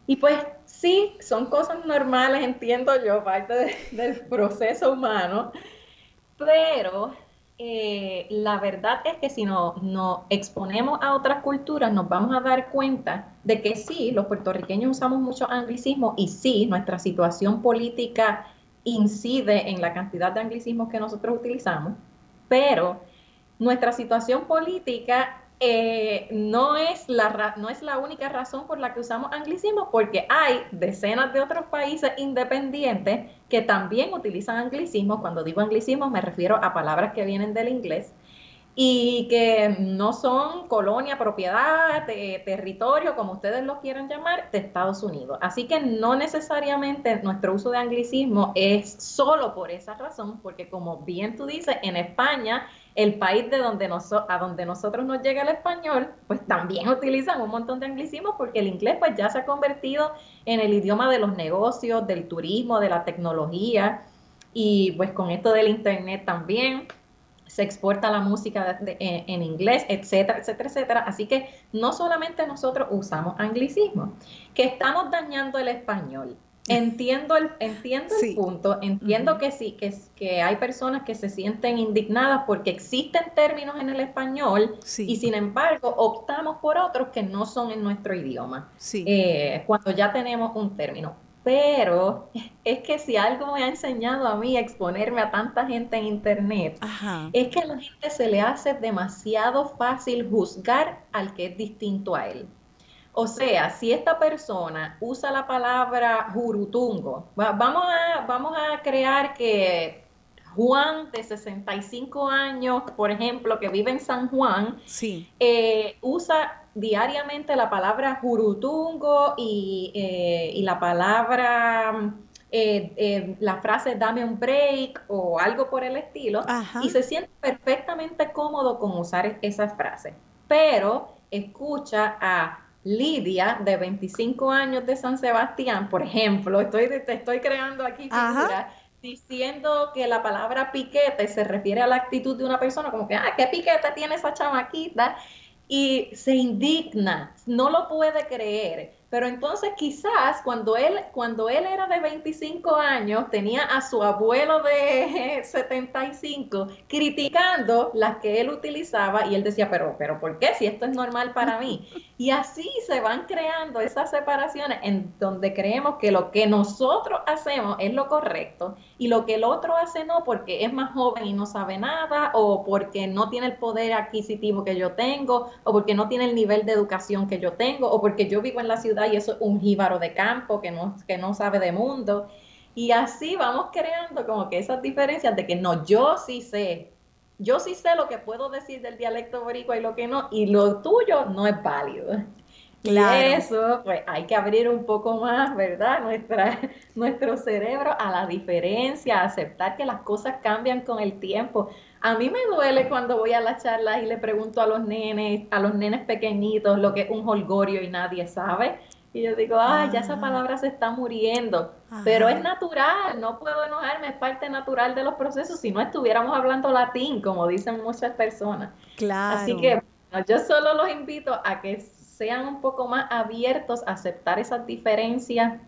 Y pues sí, son cosas normales, entiendo yo, parte del proceso humano, pero eh, la verdad es que si nos no exponemos a otras culturas, nos vamos a dar cuenta de que sí, los puertorriqueños usamos mucho anglicismo y sí, nuestra situación política incide en la cantidad de anglicismos que nosotros utilizamos, pero nuestra situación política eh, no, es la, no es la única razón por la que usamos anglicismo, porque hay decenas de otros países independientes que también utilizan anglicismo. Cuando digo anglicismo me refiero a palabras que vienen del inglés y que no son colonia, propiedad, territorio, como ustedes lo quieran llamar, de Estados Unidos. Así que no necesariamente nuestro uso de anglicismo es solo por esa razón, porque como bien tú dices, en España el país de donde a donde nosotros nos llega el español, pues también utilizan un montón de anglicismos porque el inglés pues ya se ha convertido en el idioma de los negocios, del turismo, de la tecnología y pues con esto del internet también se exporta la música en, inglés, etcétera, etcétera, etcétera. Así que no solamente nosotros usamos anglicismos, que estamos dañando el español. Entiendo el, entiendo el punto, entiendo que sí, que, que hay personas que se sienten indignadas porque existen términos en el español y sin embargo optamos por otros que no son en nuestro idioma, eh, cuando ya tenemos un término. Pero es que si algo me ha enseñado a mí a exponerme a tanta gente en internet, es que a la gente se le hace demasiado fácil juzgar al que es distinto a él. O sea, si esta persona usa la palabra jurutungo, vamos a, vamos a crear que Juan de 65 años, por ejemplo, que vive en San Juan, eh, usa diariamente la palabra jurutungo y, eh, la palabra, eh, la frase dame un break o algo por el estilo, y se siente perfectamente cómodo con usar esa frase. Pero escucha a Lidia, de 25 años de San Sebastián, por ejemplo, estoy, te estoy creando aquí diciendo que la palabra piquete se refiere a la actitud de una persona, como que, ah, ¿qué piquete tiene esa chamaquita? y se indigna, no lo puede creer. Pero entonces quizás cuando él, cuando él era de 25 años, tenía a su abuelo de [LAUGHS] 75 criticando las que él utilizaba y él decía, pero, pero ¿por qué? Si esto es normal para mí. [LAUGHS] Y así se van creando esas separaciones en donde creemos que lo que nosotros hacemos es lo correcto y lo que el otro hace no porque es más joven y no sabe nada o porque no tiene el poder adquisitivo que yo tengo o porque no tiene el nivel de educación que yo tengo o porque yo vivo en la ciudad y eso es un jíbaro de campo que no, que no sabe de mundo. Y así vamos creando como que esas diferencias de que no, yo sí sé, yo sí sé lo que puedo decir del dialecto boricua y lo que no, y lo tuyo no es válido. Y eso, pues hay que abrir un poco más, ¿verdad? Nuestra, [LAUGHS] nuestro cerebro a la diferencia, a aceptar que las cosas cambian con el tiempo. A mí me duele cuando voy a las charlas y le pregunto a los nenes, a los nenes pequeñitos, lo que es un holgorio y nadie sabe. Y yo digo, ay, ya esa ah. palabra se está muriendo. Pero es natural, no puedo enojarme, es parte natural de los procesos. Si no estuviéramos hablando latín, como dicen muchas personas. Claro. Así que yo solo los invito a que sean un poco más abiertos a aceptar esas diferencias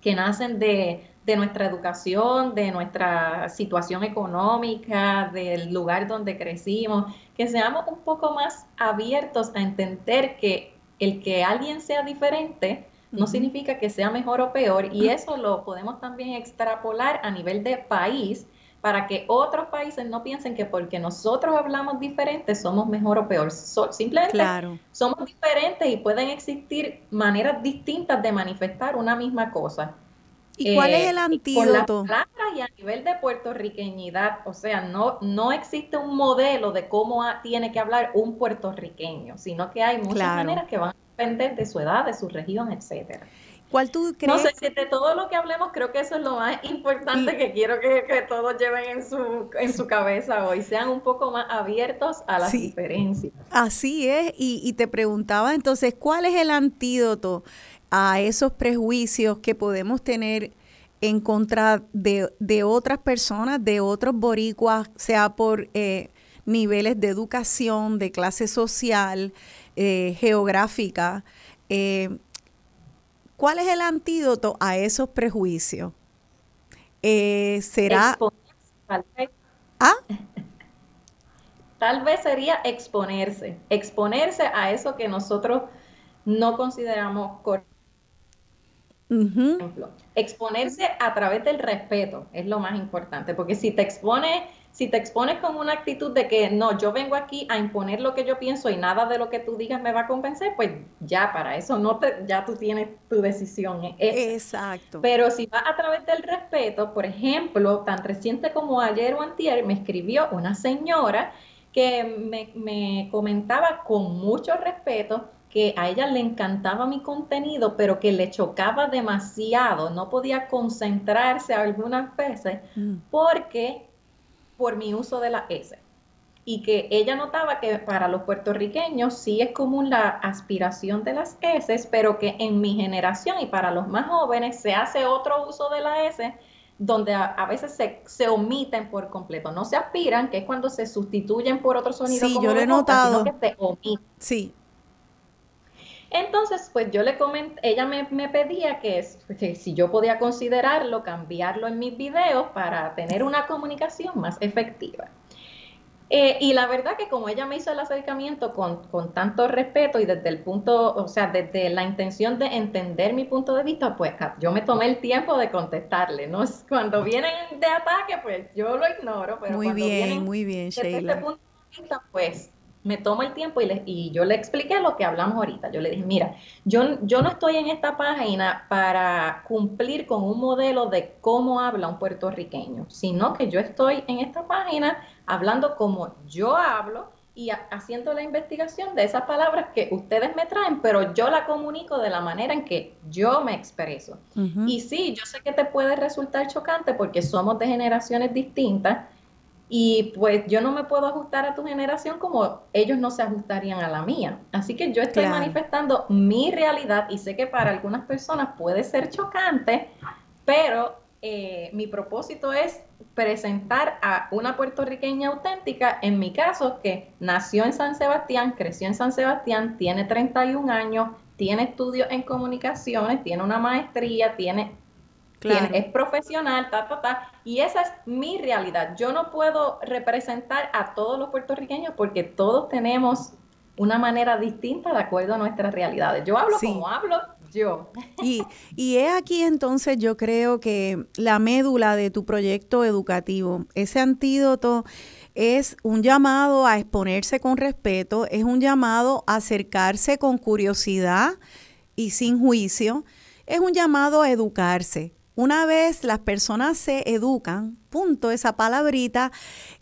que nacen de, de nuestra educación, de nuestra situación económica, del lugar donde crecimos, que seamos un poco más abiertos a entender que el que alguien sea diferente no significa que sea mejor o peor y eso lo podemos también extrapolar a nivel de país para que otros países no piensen que porque nosotros hablamos diferente somos mejor o peor. simplemente somos diferentes y pueden existir maneras distintas de manifestar una misma cosa. ¿Y cuál es el antídoto? Con las palabras y a nivel de puertorriqueñidad, o sea, no, no existe un modelo de cómo tiene que hablar un puertorriqueño, sino que hay muchas maneras que van a depender de su edad, de su región, etcétera. ¿Cuál tú crees? No sé si de todo lo que hablemos, creo que eso es lo más importante que quiero que, todos lleven en su, en su cabeza hoy, sean un poco más abiertos a las diferencias. Así es, y, y te preguntaba entonces, ¿cuál es el antídoto? a esos prejuicios que podemos tener en contra de, otras personas, de otros boricuas, sea por eh, niveles de educación, de clase social, eh, geográfica. Eh, ¿Cuál es el antídoto a esos prejuicios? ¿Será... Tal vez. ¿Ah? [LAUGHS] Tal vez sería exponerse, exponerse a eso que nosotros no consideramos correcto exponerse a través del respeto es lo más importante, porque si te expones, si te expones con una actitud de que no, yo vengo aquí a imponer lo que yo pienso y nada de lo que tú digas me va a convencer, pues ya para eso no te, ya tú tienes tu decisión. Exacto. Pero si va a través del respeto, por ejemplo, tan reciente como ayer o antier, me escribió una señora que me, me comentaba con mucho respeto que a ella le encantaba mi contenido, pero que le chocaba demasiado, no podía concentrarse algunas veces mm. porque por mi uso de la S. Y que ella notaba que para los puertorriqueños sí es común la aspiración de las S, pero que en mi generación y para los más jóvenes se hace otro uso de la S donde a, veces se, se, omiten por completo. No se aspiran, que es cuando se sustituyen por otro sonido. Sí, yo lo he notado. Sino que se omiten. Sí, entonces, pues yo le comenté, ella me, pedía que, si yo podía considerarlo, cambiarlo en mis videos para tener una comunicación más efectiva. Eh, y la verdad que como ella me hizo el acercamiento con, con, tanto respeto y desde el punto, o sea, desde la intención de entender mi punto de vista, pues yo me tomé el tiempo de contestarle. ¿no? Cuando vienen de ataque, pues yo lo ignoro, pero muy cuando bien, vienen muy bien, desde este punto de vista, pues me tomo el tiempo y, le, y yo le expliqué lo que hablamos ahorita. Yo le dije, mira, yo, yo no estoy en esta página para cumplir con un modelo de cómo habla un puertorriqueño, sino que yo estoy en esta página hablando como yo hablo y haciendo la investigación de esas palabras que ustedes me traen, pero yo la comunico de la manera en que yo me expreso. Y sí, yo sé que te puede resultar chocante porque somos de generaciones distintas, y pues yo no me puedo ajustar a tu generación como ellos no se ajustarían a la mía. Así que yo estoy manifestando mi realidad y sé que para algunas personas puede ser chocante, pero eh, mi propósito es presentar a una puertorriqueña auténtica, en mi caso, que nació en San Sebastián, creció en San Sebastián, tiene 31 años, tiene estudios en comunicaciones, tiene una maestría, tiene, es profesional, ta, ta, ta, y esa es mi realidad. Yo no puedo representar a todos los puertorriqueños porque todos tenemos una manera distinta de acuerdo a nuestras realidades. Yo hablo como hablo yo. Y, y es aquí entonces yo creo que la médula de tu proyecto educativo, ese antídoto es un llamado a exponerse con respeto, es un llamado a acercarse con curiosidad y sin juicio, es un llamado a educarse. Una vez las personas se educan, punto, esa palabrita,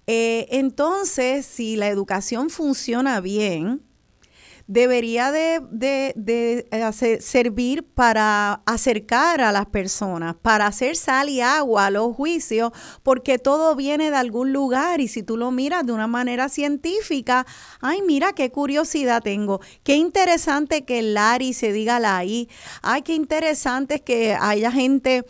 eh, entonces si la educación funciona bien, debería de, hacer, servir para acercar a las personas, para hacer sal y agua a los juicios, porque todo viene de algún lugar y si tú lo miras de una manera científica, ay, mira qué curiosidad tengo, qué interesante que el Lari se diga la I, ay, qué interesante que haya gente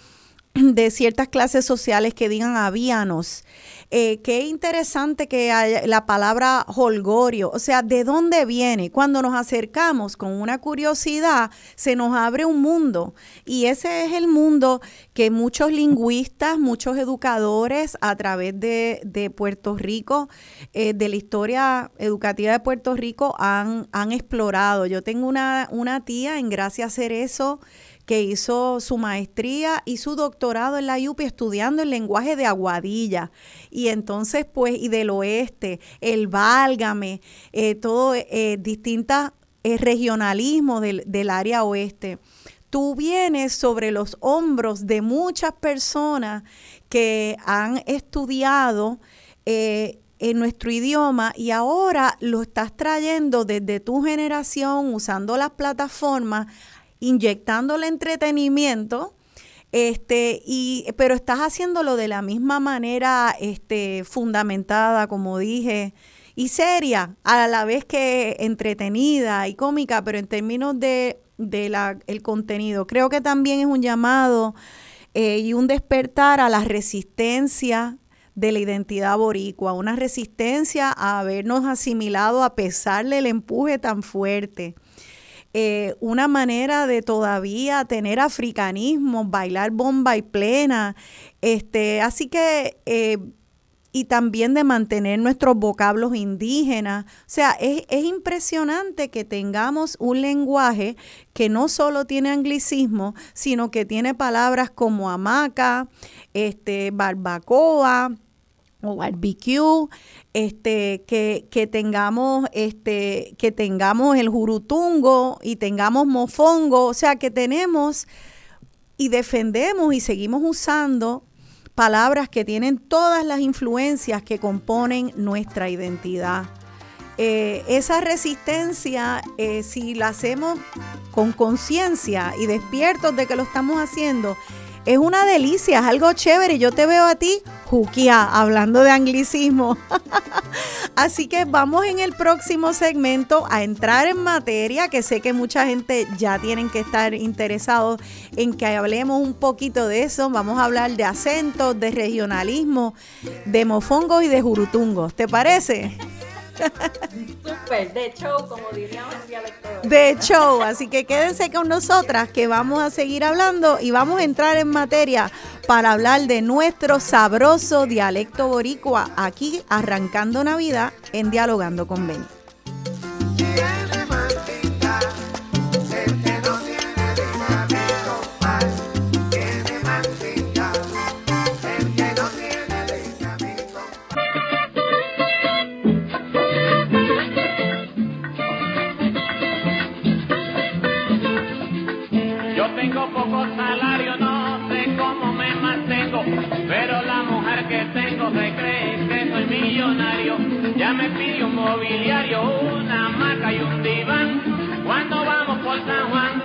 [CLEARS THROAT] de ciertas clases sociales que digan avíanos. Eh, qué interesante que haya la palabra holgorio, o sea, ¿de dónde viene? Cuando nos acercamos con una curiosidad, se nos abre un mundo y ese es el mundo que muchos lingüistas, muchos educadores a través de, Puerto Rico, eh, de la historia educativa de Puerto Rico han, han explorado. Yo tengo una, una tía en Gracia eso que hizo su maestría y su doctorado en la UPI estudiando el lenguaje de Aguadilla. Y entonces, pues, y del oeste, el Válgame, eh, todo eh, distintas eh, regionalismos del, del área oeste tú vienes sobre los hombros de muchas personas que han estudiado eh, en nuestro idioma y ahora lo estás trayendo desde tu generación usando las plataformas inyectándole entretenimiento, este, y, pero estás haciéndolo de la misma manera este, fundamentada, como dije, y seria, a la vez que entretenida y cómica, pero en términos de, la, el contenido. Creo que también es un llamado eh, y un despertar a la resistencia de la identidad boricua, una resistencia a habernos asimilado a pesar del empuje tan fuerte. Eh, una manera de todavía tener africanismo, bailar bomba y plena. Este, así que, eh, y también de mantener nuestros vocablos indígenas. O sea, es, es, impresionante que tengamos un lenguaje que no solo tiene anglicismo, sino que tiene palabras como hamaca, este, barbacoa, o barbecue, este, que, tengamos, este, que tengamos el jurutungo y tengamos mofongo, o sea que tenemos y defendemos y seguimos usando palabras que tienen todas las influencias que componen nuestra identidad. Eh, esa resistencia, eh, si la hacemos con conciencia y despiertos de que lo estamos haciendo, es una delicia, es algo chévere. Yo te veo a ti, Jukia, hablando de anglicismo. [LAUGHS] Así que vamos en el próximo segmento a entrar en materia, que sé que mucha gente ya tienen que estar interesados en que hablemos un poquito de eso. Vamos a hablar de acentos, de regionalismo, de mofongos y de jurutungos. ¿Te parece? Súper, de show, como diríamos De show, así que quédense con nosotras que vamos a seguir hablando y vamos a entrar en materia para hablar de nuestro sabroso dialecto boricua aquí arrancando Navidad en Dialogando con Ben. Me pidió un mobiliario, una maca y un diván. Cuando vamos por San Juan,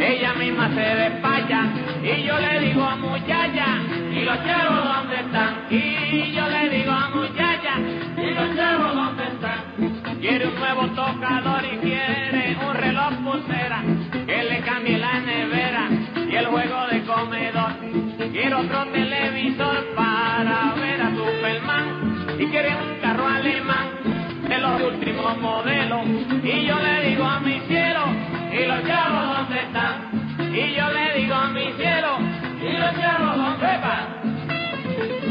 ella misma se despacha y yo le digo a muchacha, y los llevo donde están. Y yo le digo a muchacha, y los llevo donde están. Quiere un nuevo tocador y quiere un reloj pulsera que le cambie la nevera y el juego de comedor. Quiero otro televisor para ver a quieren un carro alemán últimos modelos. Y yo le digo a mi cielo, ¿y los chavos dónde están? Y yo le digo a mi cielo, ¿y los chavos dónde van?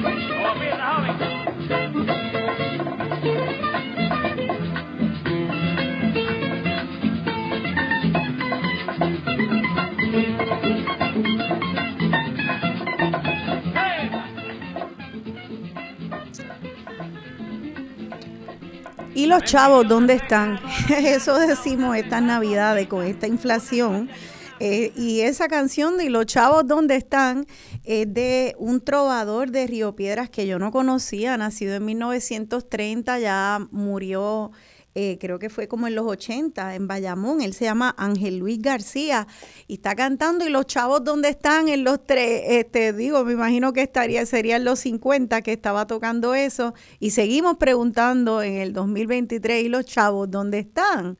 ¿Cómo piensa, joven? ¿Y los chavos dónde están? [LAUGHS] Eso decimos estas navidades con esta inflación. Eh, y esa canción de ¿Y los chavos dónde están? es de un trovador de Río Piedras que yo no conocía, nacido en 1930, ya murió eh, creo que fue como en los 80, en Bayamón. Él se llama Ángel Luis García y está cantando. ¿Y los chavos dónde están? En los tres, este, digo, me imagino que estaría, serían los 50 que estaba tocando eso. Y seguimos preguntando en el 2023, ¿y los chavos dónde están?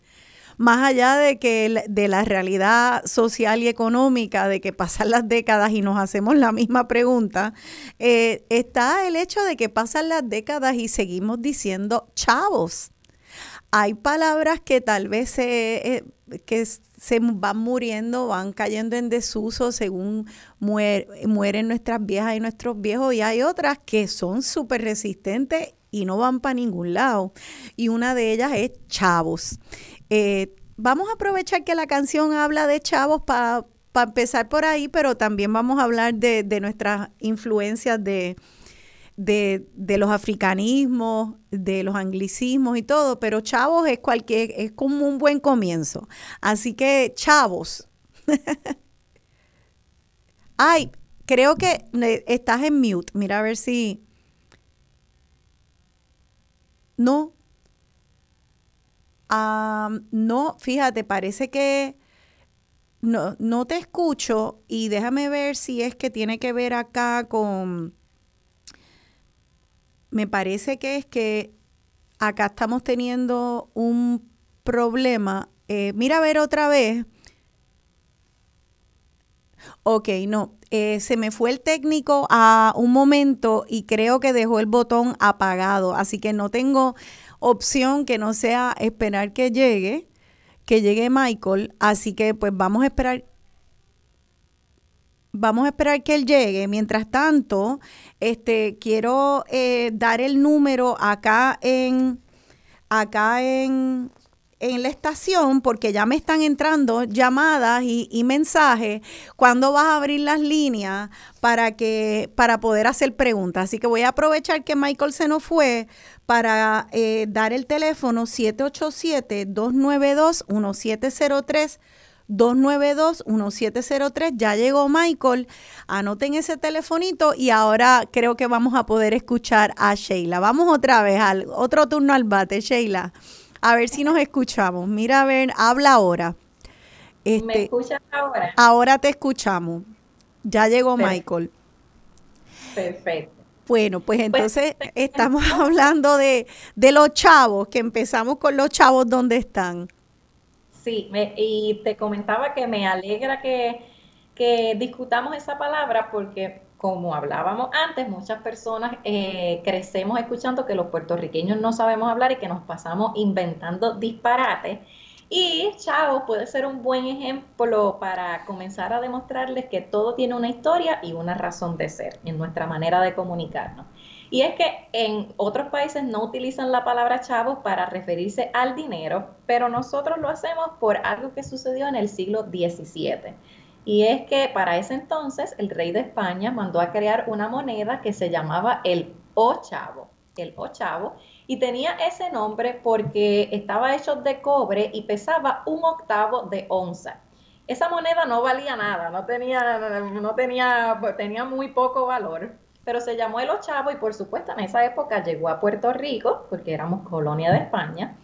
Más allá de que de la realidad social y económica, de que pasan las décadas y nos hacemos la misma pregunta, eh, está el hecho de que pasan las décadas y seguimos diciendo chavos hay palabras que tal vez se, eh, que se van muriendo, van cayendo en desuso según mueren nuestras viejas y nuestros viejos, y hay otras que son súper resistentes y no van para ningún lado. Y una de ellas es chavos. Eh, vamos a aprovechar que la canción habla de chavos para empezar por ahí, pero también vamos a hablar de, de nuestras influencias de, de, de, los africanismos, de los anglicismos y todo, pero chavos es cualquier, es como un buen comienzo. Así que, chavos. [LAUGHS] Ay, creo que estás en mute. Mira a ver si. No. no, fíjate, parece que no, no te escucho y déjame ver si es que tiene que ver acá con me parece que es que acá estamos teniendo un problema. Eh, mira a ver otra vez. Ok, no, eh, se me fue el técnico a un momento y creo que dejó el botón apagado, así que no tengo opción que no sea esperar que llegue, que llegue Michael, así que pues vamos a esperar vamos a esperar que él llegue. Mientras tanto, este, quiero eh, dar el número acá en, acá en, en la estación porque ya me están entrando llamadas y, mensajes cuando vas a abrir las líneas para que para poder hacer preguntas. Así que voy a aprovechar que Michael se nos fue para eh, dar el teléfono 787-292-1703 292-1703. Ya llegó Michael. Anoten ese telefonito y ahora creo que vamos a poder escuchar a Sheila. Vamos otra vez al otro turno al bate, Sheila. A ver si nos escuchamos. Mira, a ver, habla ahora. ¿Me este, escuchas ahora? Ahora te escuchamos. Ya llegó Michael. Perfecto. Bueno, pues, pues entonces [LAUGHS] estamos [LAUGHS] hablando de, de los chavos, que empezamos con los chavos donde están. Sí, y te comentaba que me alegra que, discutamos esa palabra porque como hablábamos antes, muchas personas eh, crecemos escuchando que los puertorriqueños no sabemos hablar y que nos pasamos inventando disparates. Y Chavo puede ser un buen ejemplo para comenzar a demostrarles que todo tiene una historia y una razón de ser en nuestra manera de comunicarnos. Y es que en otros países no utilizan la palabra chavos para referirse al dinero, pero nosotros lo hacemos por algo que sucedió en el siglo XVII. Y es que para ese entonces el rey de España mandó a crear una moneda que se llamaba el ochavo, el ochavo, y tenía ese nombre porque estaba hecho de cobre y pesaba un octavo de onza. Esa moneda no valía nada, no tenía, no tenía, tenía muy poco valor pero se llamó el ochavo y por supuesto en esa época llegó a Puerto Rico, porque éramos colonia de España.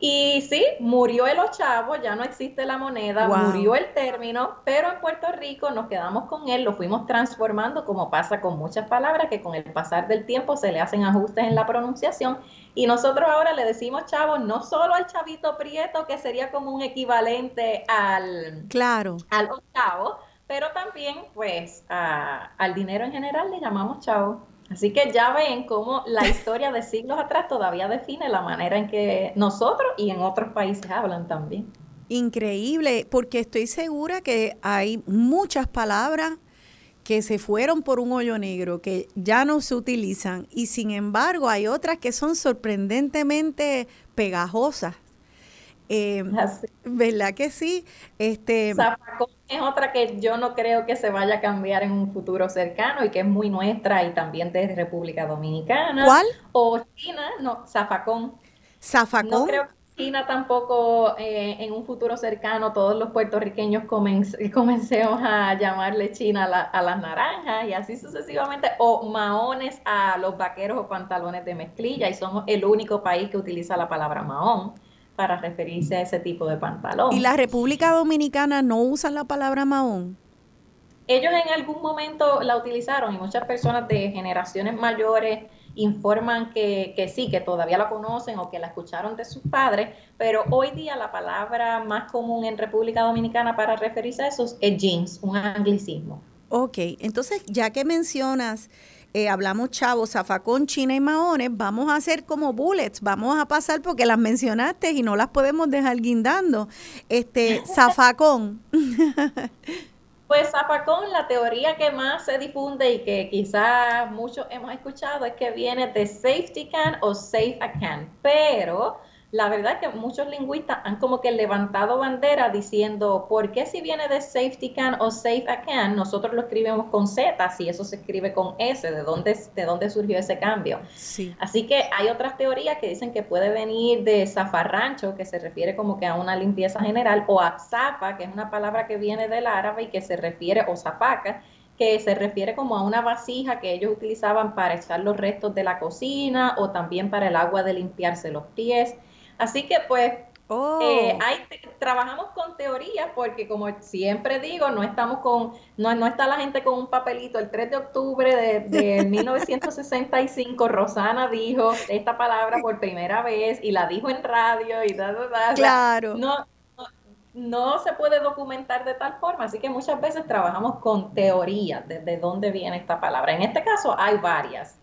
Y sí, murió el ochavo, ya no existe la moneda, murió el término, pero en Puerto Rico nos quedamos con él, lo fuimos transformando como pasa con muchas palabras que con el pasar del tiempo se le hacen ajustes en la pronunciación y nosotros ahora le decimos chavo no solo al chavito prieto que sería como un equivalente al, claro. al ochavo, pero también pues al dinero en general le llamamos chavo. Así que ya ven cómo la [LAUGHS] historia de siglos atrás todavía define la manera en que nosotros y en otros países hablan también. Increíble, porque estoy segura que hay muchas palabras que se fueron por un hoyo negro, que ya no se utilizan, y sin embargo hay otras que son sorprendentemente pegajosas. [LAUGHS] Eh, ¿Verdad que sí? Este, Zafacón es otra que yo no creo que se vaya a cambiar en un futuro cercano y que es muy nuestra y también de República Dominicana. ¿Cuál? O China, no, Zafacón. ¿Zafacón? No creo China tampoco eh, en un futuro cercano todos los puertorriqueños [LAUGHS] comencemos a llamarle China a, las naranjas y así sucesivamente, o maones a los vaqueros o pantalones de mezclilla y somos el único país que utiliza la palabra maón para referirse a ese tipo de pantalón. ¿Y la República Dominicana no usa la palabra maón? Ellos en algún momento la utilizaron y muchas personas de generaciones mayores informan que, que, sí, que todavía la conocen o que la escucharon de sus padres, pero hoy día la palabra más común en República Dominicana para referirse a eso es jeans, un anglicismo. Ok, entonces ya que mencionas, eh, hablamos chavos, zafacón, china y maones, vamos a hacer como bullets, vamos a pasar porque las mencionaste y no las podemos dejar guindando. Este, [LAUGHS] zafacón. Pues Zapacón, la teoría que más se difunde y que quizás muchos hemos escuchado es que viene de safety can o safe a can, pero la verdad es que muchos lingüistas han como que levantado bandera diciendo, ¿por qué si viene de safety can o safe a can, nosotros lo escribimos con Z, si eso se escribe con S? ¿De dónde, de dónde surgió ese cambio? Sí. Así que hay otras teorías que dicen que puede venir de zafarrancho, que se refiere como que a una limpieza general, o a zapa, que es una palabra que viene del árabe y que se refiere, o zapaca, que se refiere como a una vasija que ellos utilizaban para echar los restos de la cocina o también para el agua de limpiarse los pies. Así que pues oh. eh, trabajamos con teoría porque como siempre digo, no estamos con, no, no está la gente con un papelito. El 3 de octubre de, de [LAUGHS] 1965, Rosana dijo esta palabra por primera vez y la dijo en radio y da, da, Claro. no, no se puede documentar de tal forma, así que muchas veces trabajamos con teoría de, de dónde viene esta palabra. En este caso hay varias.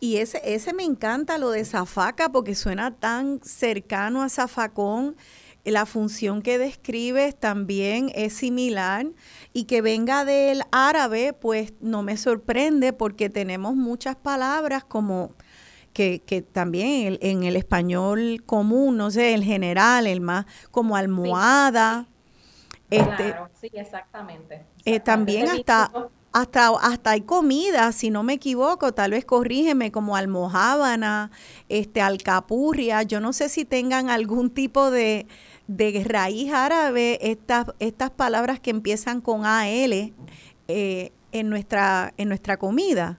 Y ese, ese me encanta, lo de zafaca, porque suena tan cercano a zafacón. La función que describes también es similar y que venga del árabe, pues no me sorprende porque tenemos muchas palabras como que, que también en el español común, no sé, el general, el más, como almohada. Este, claro, sí, exactamente. Eh, también hasta hasta, hasta hay comida, si no me equivoco, tal vez corrígeme, como almohábana, este, alcapurria, yo no sé si tengan algún tipo de, de raíz árabe, estas, estas palabras que empiezan con AL eh, en, nuestra, en nuestra comida.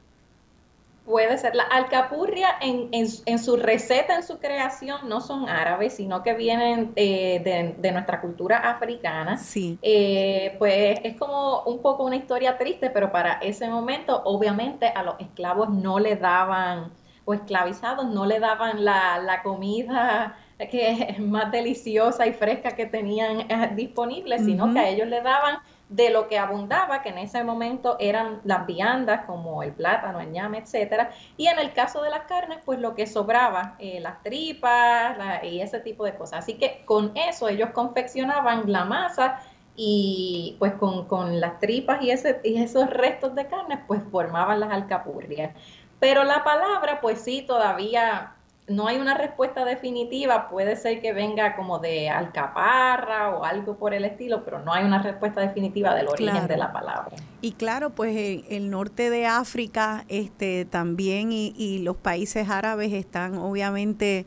Puede ser. La alcapurria en, en, su receta, en su creación, no son árabes, sino que vienen eh, de, nuestra cultura africana. Sí. Eh, pues es como un poco una historia triste, pero para ese momento, obviamente, a los esclavos no le daban, o esclavizados, no le daban la, la comida que es más deliciosa y fresca que tenían eh, disponible, sino que a ellos le daban de lo que abundaba, que en ese momento eran las viandas como el plátano, el ñame, etcétera, y en el caso de las carnes, pues lo que sobraba, eh, las tripas y ese tipo de cosas. Así que con eso ellos confeccionaban la masa y pues con, con las tripas y, ese, y esos restos de carne, pues formaban las alcapurrias. Pero la palabra, pues sí, todavía no hay una respuesta definitiva, puede ser que venga como de alcaparra o algo por el estilo, pero no hay una respuesta definitiva del origen de la palabra. Y claro, pues el, el norte de África este, también y, y, los países árabes están obviamente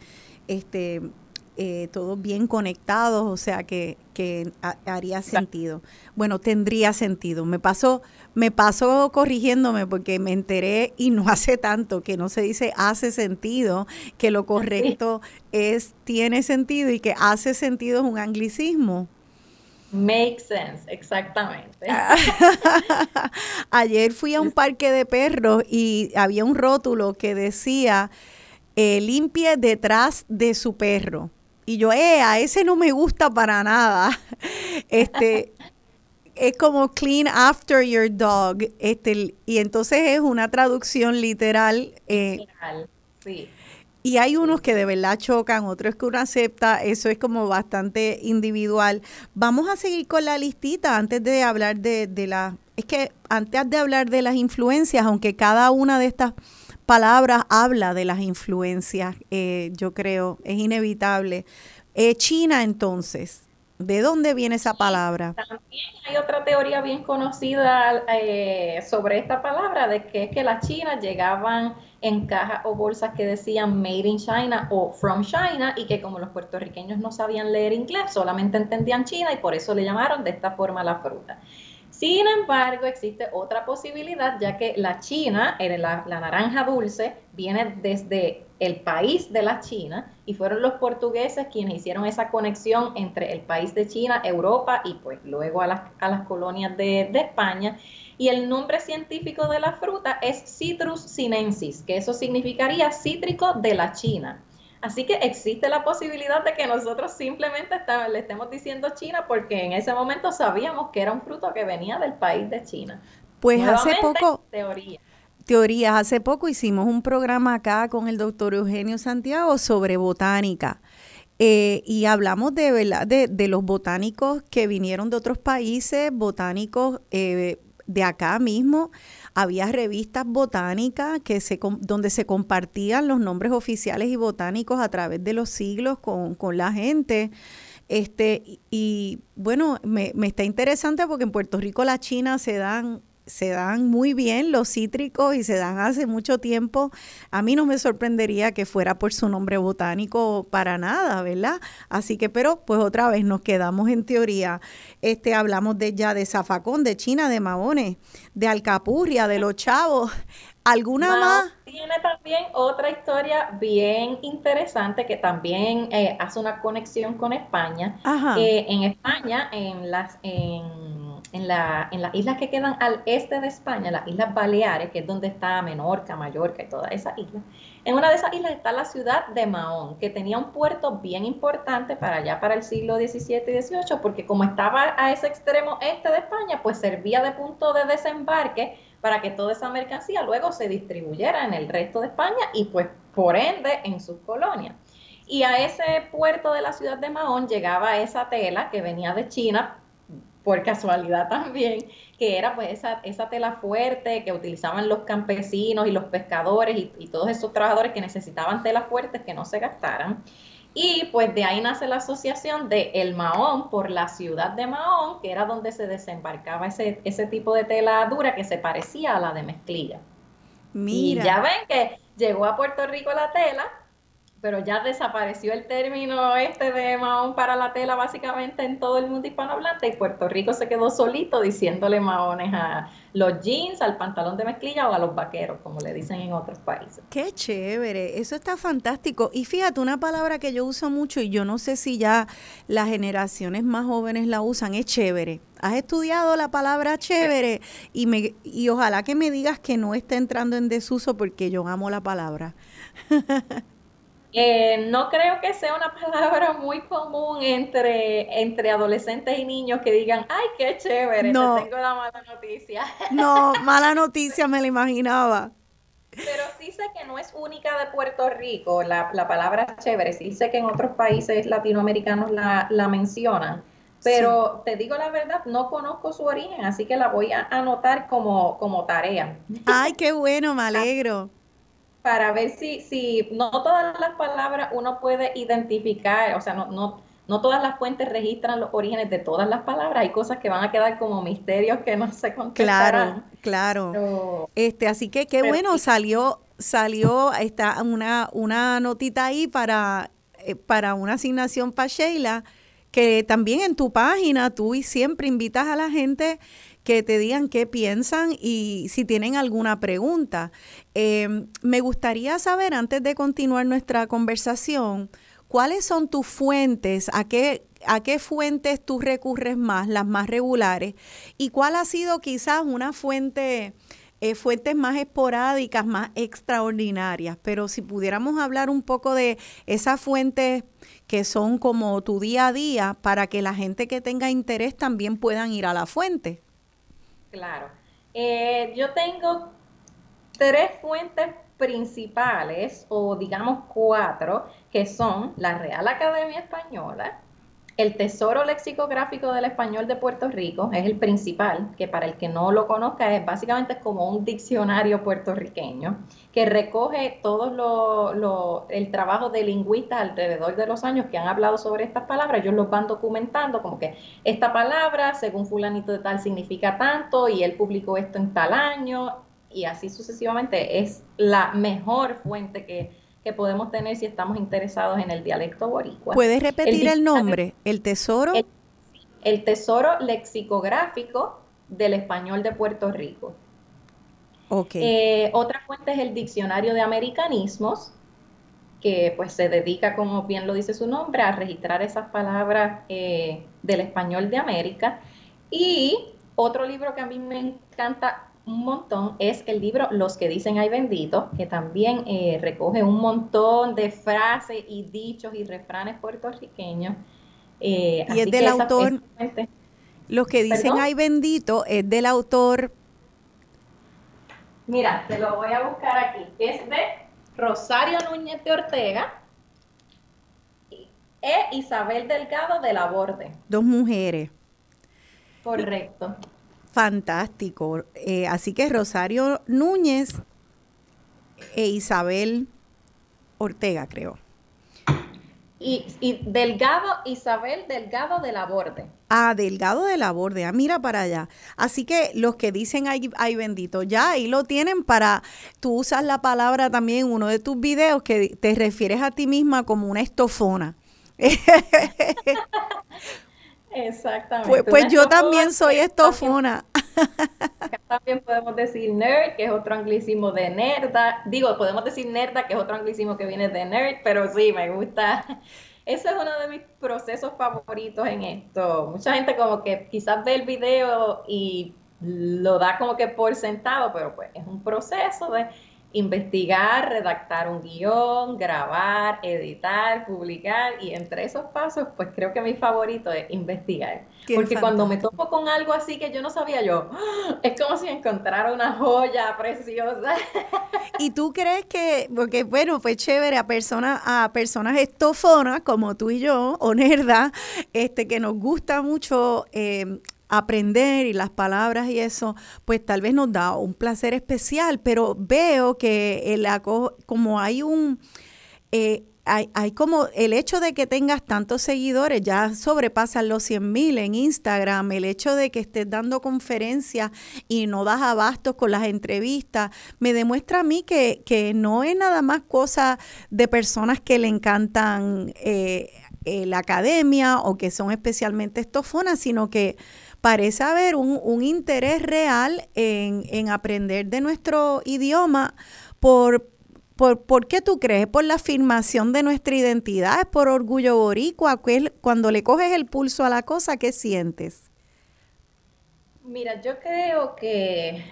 este, eh, todos bien conectados, o sea que, que haría sentido. Bueno, tendría sentido. Me pasó me pasó corrigiéndome porque me enteré y no [LAUGHS] hace tanto que no se dice hace sentido, que lo correcto es tiene sentido y que hace sentido es un anglicismo. Make sense, exactamente. [LAUGHS] Ayer fui a un parque de perros y había un rótulo que decía eh, limpie detrás de su perro. Y yo, eh, a ese no me gusta para nada. [LAUGHS] Este, es como clean after your dog, este, y entonces es una traducción literal. Eh, literal, sí. Y hay unos que de verdad chocan, otros que uno acepta, eso es como bastante individual. Vamos a seguir con la listita antes de hablar de, de la... Es que antes de hablar de las influencias, aunque cada una de estas palabras habla de las influencias, eh, yo creo, es inevitable. Eh, China entonces, ¿De dónde viene esa palabra? También hay otra teoría bien conocida eh, sobre esta palabra, de que es que las chinas llegaban en cajas o bolsas que decían Made in China o From China y que como los puertorriqueños no sabían leer inglés, solamente entendían China y por eso le llamaron de esta forma la fruta. Sin embargo, existe otra posibilidad, ya que la China, la, la naranja dulce, viene desde el país de la China y fueron los portugueses quienes hicieron esa conexión entre el país de China, Europa y pues luego a las, colonias de, España. Y el nombre científico de la fruta es Citrus sinensis, que eso significaría cítrico de la China. Así que existe la posibilidad de que nosotros simplemente le estemos diciendo China porque en ese momento sabíamos que era un fruto que venía del país de China. Pues hace poco... Teoría teorías. Hace poco hicimos un programa acá con el doctor Eugenio Santiago sobre botánica. Eh, y hablamos de, ¿verdad? De, los botánicos que vinieron de otros países, botánicos eh, de acá mismo. Había revistas botánicas que se, donde se compartían los nombres oficiales y botánicos a través de los siglos con, con la gente. Este, y, bueno, me, me está interesante porque en Puerto Rico la China se dan se dan muy bien los cítricos y se dan hace mucho tiempo. A mí no me sorprendería que fuera por su nombre botánico para nada, ¿verdad? Así que, pero pues otra vez nos quedamos en teoría. Este hablamos de ya de zafacón, de China, de maones, de alcapurria, de los chavos. ¿Alguna más? Tiene también otra historia bien interesante que también eh, hace una conexión con España. Eh, en España, en las en en, la, las islas que quedan al este de España, las Islas Baleares, que es donde está Menorca, Mallorca y toda esa isla, en una de esas islas está la ciudad de Mahón, que tenía un puerto bien importante para allá, para el siglo XVII y XVIII, porque como estaba a ese extremo este de España, pues servía de punto de desembarque para que toda esa mercancía luego se distribuyera en el resto de España y pues por ende en sus colonias. Y a ese puerto de la ciudad de Mahón llegaba esa tela que venía de China, por casualidad también, que era pues esa, esa tela fuerte que utilizaban los campesinos y los pescadores y, todos esos trabajadores que necesitaban telas fuertes que no se gastaran. Y pues de ahí nace la asociación de El Mahón por la ciudad de Mahón, que era donde se desembarcaba ese, ese tipo de tela dura que se parecía a la de mezclilla. Mira. Y ya ven que llegó a Puerto Rico la tela, pero ya desapareció el término este de mahón para la tela básicamente en todo el mundo hispanohablante y Puerto Rico se quedó solito diciéndole mahones a los jeans, al pantalón de mezclilla o a los vaqueros, como le dicen en otros países. Qué chévere, eso está fantástico. Y fíjate, una palabra que yo uso mucho y yo no sé si ya las generaciones más jóvenes la usan, es chévere. Has estudiado la palabra chévere y, me, y ojalá que me digas que no esté entrando en desuso porque yo amo la palabra. [LAUGHS] Eh, no creo que sea una [LAUGHS] palabra muy común entre, entre adolescentes y niños que digan, ay, qué chévere, no. tengo la mala noticia. [LAUGHS] No, mala noticia me la imaginaba. Pero sí sé que no es única de Puerto Rico la, la palabra chévere, sí sé que en otros países latinoamericanos la, la mencionan, pero te digo la verdad, no conozco su origen, así que la voy a anotar como, como tarea. Ay, qué bueno, me alegro para ver si, si no todas las palabras uno puede identificar, o sea, no, no, no todas las fuentes registran los orígenes de todas las palabras, hay cosas que van a quedar como misterios que no se contestarán. Claro, claro. este, así que qué bueno, salió, salió está una, una notita ahí para, eh, para una asignación para Sheila, que también en tu página tú siempre invitas a la gente que te digan qué piensan y si tienen alguna pregunta. Eh, me gustaría saber, antes de continuar nuestra conversación, cuáles son tus fuentes, a qué, a qué fuentes tú recurres más, las más regulares, y cuál ha sido quizás una fuente eh, fuentes más esporádicas, más extraordinarias, pero si pudiéramos hablar un poco de esas fuentes que son como tu día a día para que la gente que tenga interés también puedan ir a la fuente. Claro. Eh, yo tengo tres fuentes principales, o digamos cuatro, que son la Real Academia Española, el Tesoro Lexicográfico del Español de Puerto Rico es el principal, que para el que no lo conozca es básicamente como un diccionario puertorriqueño que recoge todo el trabajo de lingüistas alrededor de los años que han hablado sobre estas palabras. Ellos los van documentando como que esta palabra, según fulanito de tal, significa tanto y él publicó esto en tal año y así sucesivamente. Es la mejor fuente que que podemos tener si estamos interesados en el dialecto boricua. ¿Puedes repetir el, nombre? ¿El tesoro? El, tesoro lexicográfico del español de Puerto Rico. Okay. Eh, otra fuente es el diccionario de americanismos, que pues se dedica, como bien lo dice su nombre, a registrar esas palabras eh, del español de América. Y otro libro que a mí me encanta un montón es el libro Los que dicen ay bendito, que también eh, recoge un montón de frases y dichos y refranes puertorriqueños. Eh, y es del autor, Los que dicen ay bendito, es del autor. Mira, te lo voy a buscar aquí. Es de Rosario Núñez de Ortega e Isabel Delgado de la Borde. Dos mujeres. Correcto. Fantástico. Eh, así que Rosario Núñez e Isabel Ortega, creo. Y, Delgado, Isabel Delgado de la Borde. Ah, Delgado de la Borde, ah, mira para allá. Así que los que dicen ay, ay bendito, ya ahí lo tienen para, tú usas la palabra también en uno de tus videos que te refieres a ti misma como una estofona. [LAUGHS] Exactamente. Pues, pues yo también soy estofona. Acá también podemos decir nerd, que es otro anglicismo de nerda. Digo, podemos decir nerda, que es otro anglicismo que viene de nerd, pero sí, me gusta. Ese es uno de mis procesos favoritos en esto. Mucha gente como que quizás ve el video y lo da como que por sentado, pero pues es un proceso de investigar, redactar un guion, grabar, editar, publicar y entre esos pasos pues creo que mi favorito es investigar. Porque cuando me topo con algo así que yo no sabía yo, ¡ah! es como si encontrara una joya preciosa. [LAUGHS] ¿Y tú crees que, porque bueno, fue chévere a personas, a personas estofonas como tú y yo, o nerda, este, que nos gusta mucho eh, aprender y las palabras y eso, pues tal vez nos da un placer especial, pero veo que el, como hay un... Eh, hay, hay, como el hecho de que tengas tantos seguidores, ya sobrepasan los 100 mil en Instagram, el hecho de que estés dando conferencias y no das abastos con las entrevistas, me demuestra a mí que, que no es nada más cosa de personas que le encantan eh, eh, la academia o que son especialmente estofonas, sino que parece haber un, interés real en, aprender de nuestro idioma por, por, qué tú crees? ¿Por la afirmación de nuestra identidad? ¿Es por orgullo boricua? Cuando le coges el pulso a la cosa, ¿qué sientes? Mira, yo creo que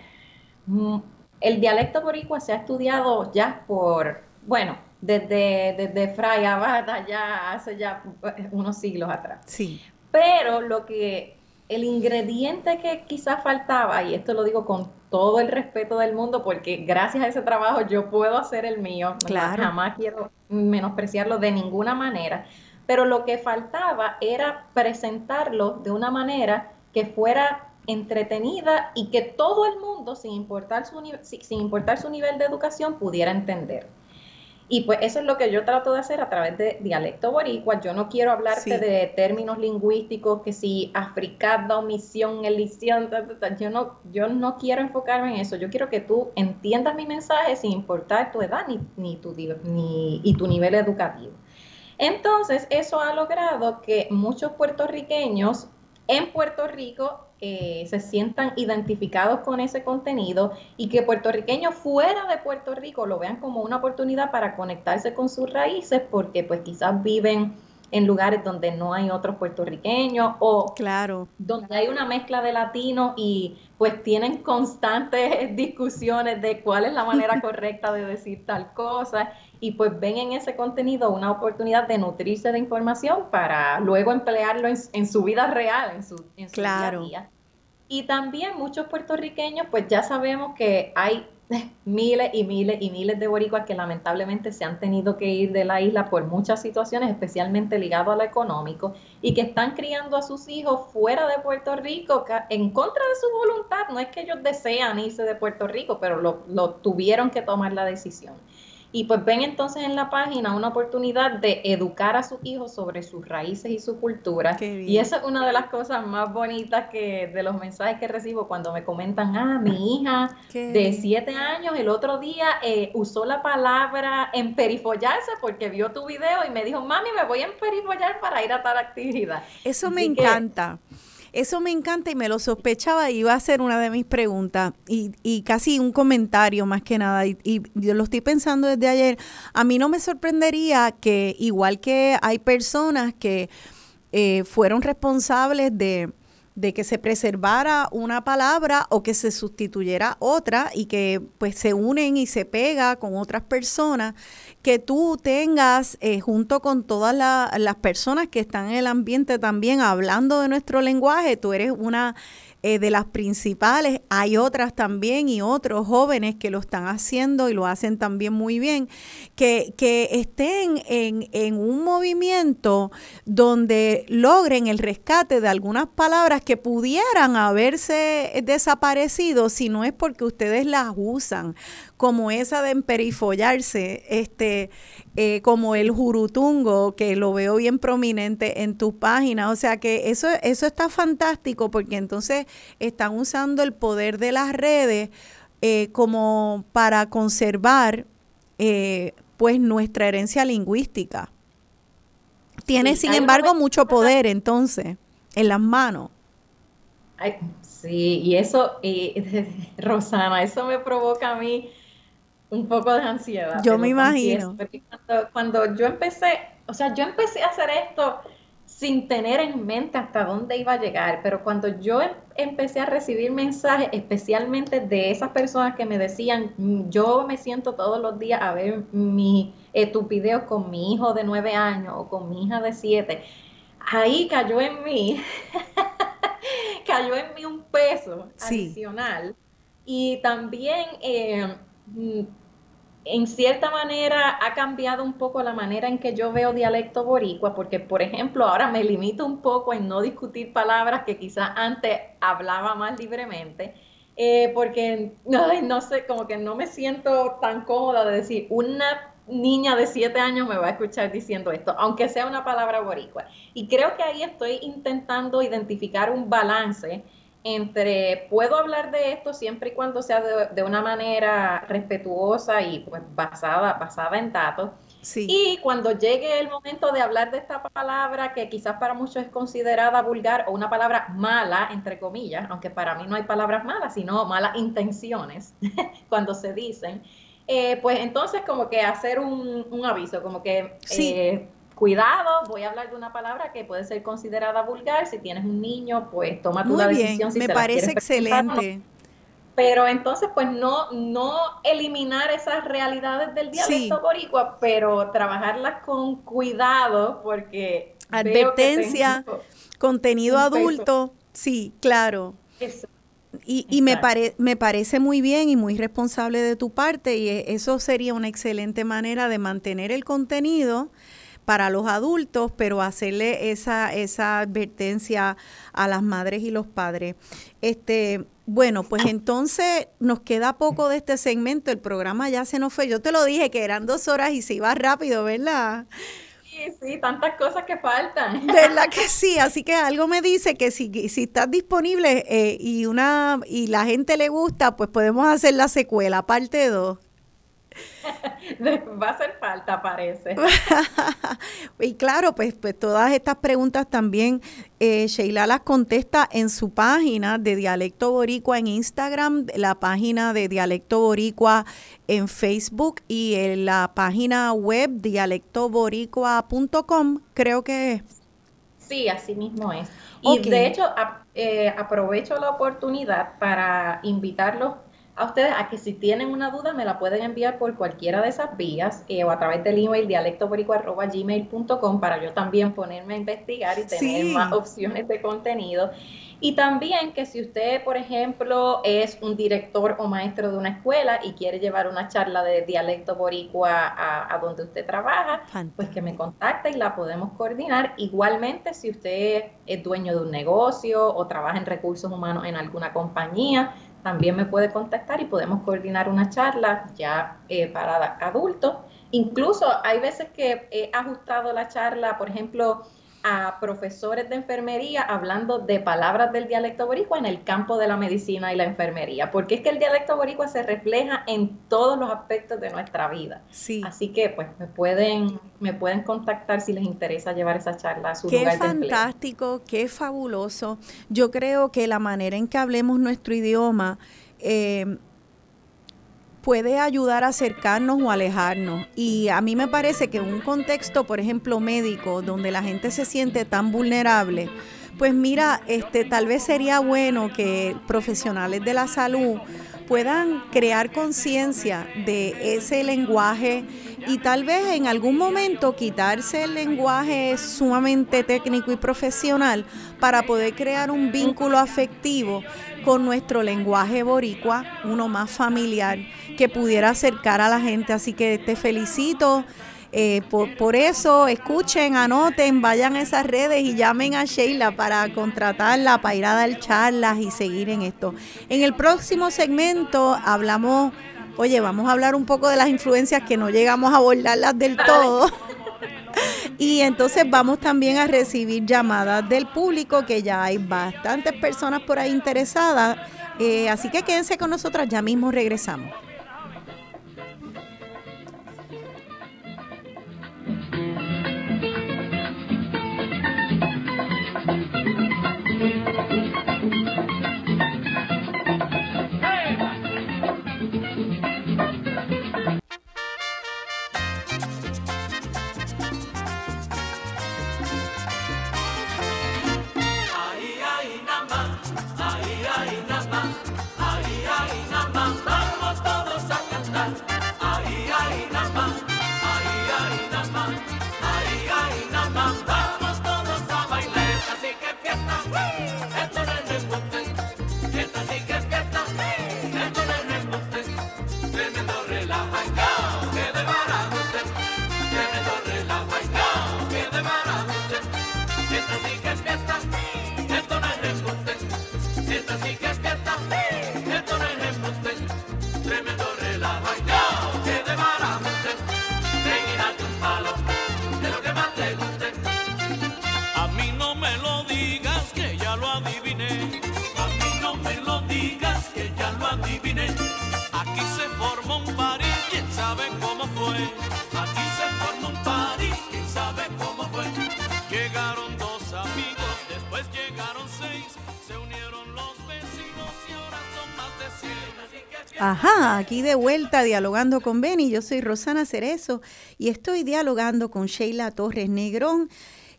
mm, el dialecto boricua se ha estudiado ya por, bueno, desde, desde Fray Abada, ya hace ya unos siglos atrás. Sí. Pero lo que el ingrediente que quizás faltaba, y esto lo digo con todo el respeto del mundo, porque gracias a ese trabajo yo puedo hacer el mío, claro. jamás quiero menospreciarlo de ninguna manera, pero lo que faltaba era presentarlo de una manera que fuera entretenida y que todo el mundo, sin importar su, sin importar su nivel de educación, pudiera entender. Y pues eso es lo que yo trato de hacer a través de dialecto boricua. Yo no quiero hablarte de términos lingüísticos que si africada, omisión, elisión, yo no, yo no quiero enfocarme en eso. Yo quiero que tú entiendas mi mensaje sin importar tu edad ni, ni, tu, ni y tu nivel educativo. Entonces, eso ha logrado que muchos puertorriqueños en Puerto Rico eh, se sientan identificados con ese contenido y que puertorriqueños fuera de Puerto Rico lo vean como una oportunidad para conectarse con sus raíces porque pues quizás viven en lugares donde no hay otros puertorriqueños o claro. donde hay una mezcla de latinos y pues tienen constantes [LAUGHS] discusiones de cuál es la manera [LAUGHS] correcta de decir tal cosa y pues ven en ese contenido una oportunidad de nutrirse de información para luego emplearlo en, su vida real, en su, en su día a día. Y también muchos puertorriqueños, pues ya sabemos que hay [LAUGHS] miles y miles y miles de boricuas que lamentablemente se han tenido que ir de la isla por muchas situaciones, especialmente ligado a lo económico, y que están criando a sus hijos fuera de Puerto Rico en contra de su voluntad. No es que ellos desean irse de Puerto Rico, pero lo, lo tuvieron que tomar la decisión. Y pues ven entonces en la página una oportunidad de educar a sus hijos sobre sus raíces y su cultura. Y esa es una de las cosas más bonitas que de los mensajes que recibo cuando me comentan, ah, mi hija de siete años el otro día eh, usó la palabra emperifollarse porque vio tu video y me dijo, mami, me voy a emperifollar para ir a tal actividad. Eso me encanta. Eso me encanta y me lo sospechaba iba a ser una de mis preguntas y, y casi un comentario más que nada. Y, y, yo lo estoy pensando desde ayer. A mí no me sorprendería que igual que hay personas que eh, fueron responsables de de que se preservara una palabra o que se sustituyera otra y que pues se unen y se pega con otras personas, que tú tengas eh, junto con todas las personas que están en el ambiente también hablando de nuestro lenguaje, tú eres una eh, de las principales. Hay otras también y otros jóvenes que lo están haciendo y lo hacen también muy bien, que, que estén en, en un movimiento donde logren el rescate de algunas palabras que pudieran haberse desaparecido si no es porque ustedes las usan como esa de emperifollarse, este, eh, como el jurutungo, que lo veo bien prominente en tu página. O sea que eso, eso está fantástico porque entonces están usando el poder de las redes eh, como para conservar eh, pues nuestra herencia lingüística. Tiene, sin embargo, mucho poder entonces en las manos. sí, y eso, y, [LAUGHS] Rosana, eso me provoca a mí un poco de ansiedad. Yo me imagino. Cuando, cuando, yo empecé, o sea, yo empecé a hacer esto sin tener en mente hasta dónde iba a llegar, pero cuando yo em, empecé a recibir mensajes, especialmente de esas personas que me decían, yo me siento todos los días a ver mi, eh, tu video con mi hijo de nueve años o con mi hija de siete, ahí cayó en mí, [LAUGHS] cayó en mí un peso adicional. Y también eh, en cierta manera ha cambiado un poco la manera en que yo veo dialecto boricua, porque por ejemplo ahora me limito un poco en no discutir palabras que quizás antes hablaba más libremente, eh, porque [LAUGHS] no sé, como que no me siento tan cómoda de decir una niña de siete años me va a escuchar diciendo esto, aunque sea una palabra boricua. Y creo que ahí estoy intentando identificar un balance entre puedo hablar de esto siempre y cuando sea de, una manera respetuosa y pues basada, basada en datos. Y cuando llegue el momento de hablar de esta palabra que quizás para muchos es considerada vulgar o una palabra mala, entre comillas, aunque para mí no hay palabras malas, sino malas intenciones [LAUGHS] cuando se dicen, eh, pues entonces como que hacer un, aviso, como que... Eh, cuidado, voy a hablar de una palabra que puede ser considerada vulgar. Si tienes un niño, pues toma tu decisión. Si me parece excelente. Pero entonces, pues no, no eliminar esas realidades del dialecto boricua, pero trabajarlas con cuidado, porque advertencia, contenido adulto, sí, claro. Y, y me, pare, me parece muy bien y muy responsable de tu parte y eso sería una excelente manera de mantener el contenido para los adultos, pero hacerle esa, esa advertencia a las madres y los padres. Este, bueno, pues entonces nos queda poco de este segmento, el programa ya se nos fue. Yo te lo dije que eran dos horas y se iba rápido, ¿verdad? Sí, sí, tantas cosas que faltan. [LAUGHS] ¿Verdad que sí? Así que algo me dice que si, si estás disponible eh, y una y la gente le gusta, pues podemos hacer la secuela, parte 2. Va a hacer falta, parece. [LAUGHS] y claro, pues, pues todas estas preguntas también eh, Sheila las contesta en su página de Dialecto Boricua en Instagram, la página de Dialecto Boricua en Facebook y en la página web dialectoboricua.com, creo que es. Sí, así mismo es. Y de hecho, eh, aprovecho la oportunidad para invitarlos a ustedes a que si tienen una duda me la pueden enviar por cualquiera de esas vías eh, o a través del email dialectoborico.gmail.com para yo también ponerme a investigar y tener más opciones de contenido. Y también que si usted, por ejemplo, es un director o maestro de una escuela y quiere llevar una charla de dialecto boricua a, a donde usted trabaja, pues que me contacte y la podemos coordinar. Igualmente, si usted es dueño de un negocio o trabaja en recursos humanos en alguna compañía, también me puede contactar y podemos coordinar una charla ya eh, para adultos. Incluso hay veces que he ajustado la charla, por ejemplo, a profesores de enfermería hablando de palabras del dialecto boricua en el campo de la medicina y la enfermería, porque es que el dialecto boricua se refleja en todos los aspectos de nuestra vida. Sí. Así que pues me pueden me pueden contactar si les interesa llevar esa charla a su qué fantástico, qué fabuloso. Yo creo que la manera en que hablemos nuestro idioma eh, puede ayudar a acercarnos o alejarnos. Y a mí me parece que en un contexto, por ejemplo, médico, donde la gente se siente tan vulnerable, pues mira, este tal vez sería bueno que profesionales de la salud puedan crear conciencia de ese lenguaje y tal vez en algún momento quitarse el lenguaje sumamente técnico y profesional para poder crear un vínculo afectivo con nuestro lenguaje boricua, uno más familiar, que pudiera acercar a la gente. Así que te felicito eh, por, eso, escuchen, anoten, vayan a esas redes y llamen a Sheila para contratarla, para ir a dar charlas y seguir en esto. En el próximo segmento hablamos, oye, vamos a hablar un poco de las influencias que no llegamos a abordarlas del todo. Y entonces vamos también a recibir llamadas del público, que ya hay bastantes personas por ahí interesadas. Eh, así que quédense con nosotras, ya mismo regresamos. us. Ajá, aquí de vuelta dialogando con Benny. Yo soy Rosana Cerezo y estoy dialogando con Sheila Torres Negrón,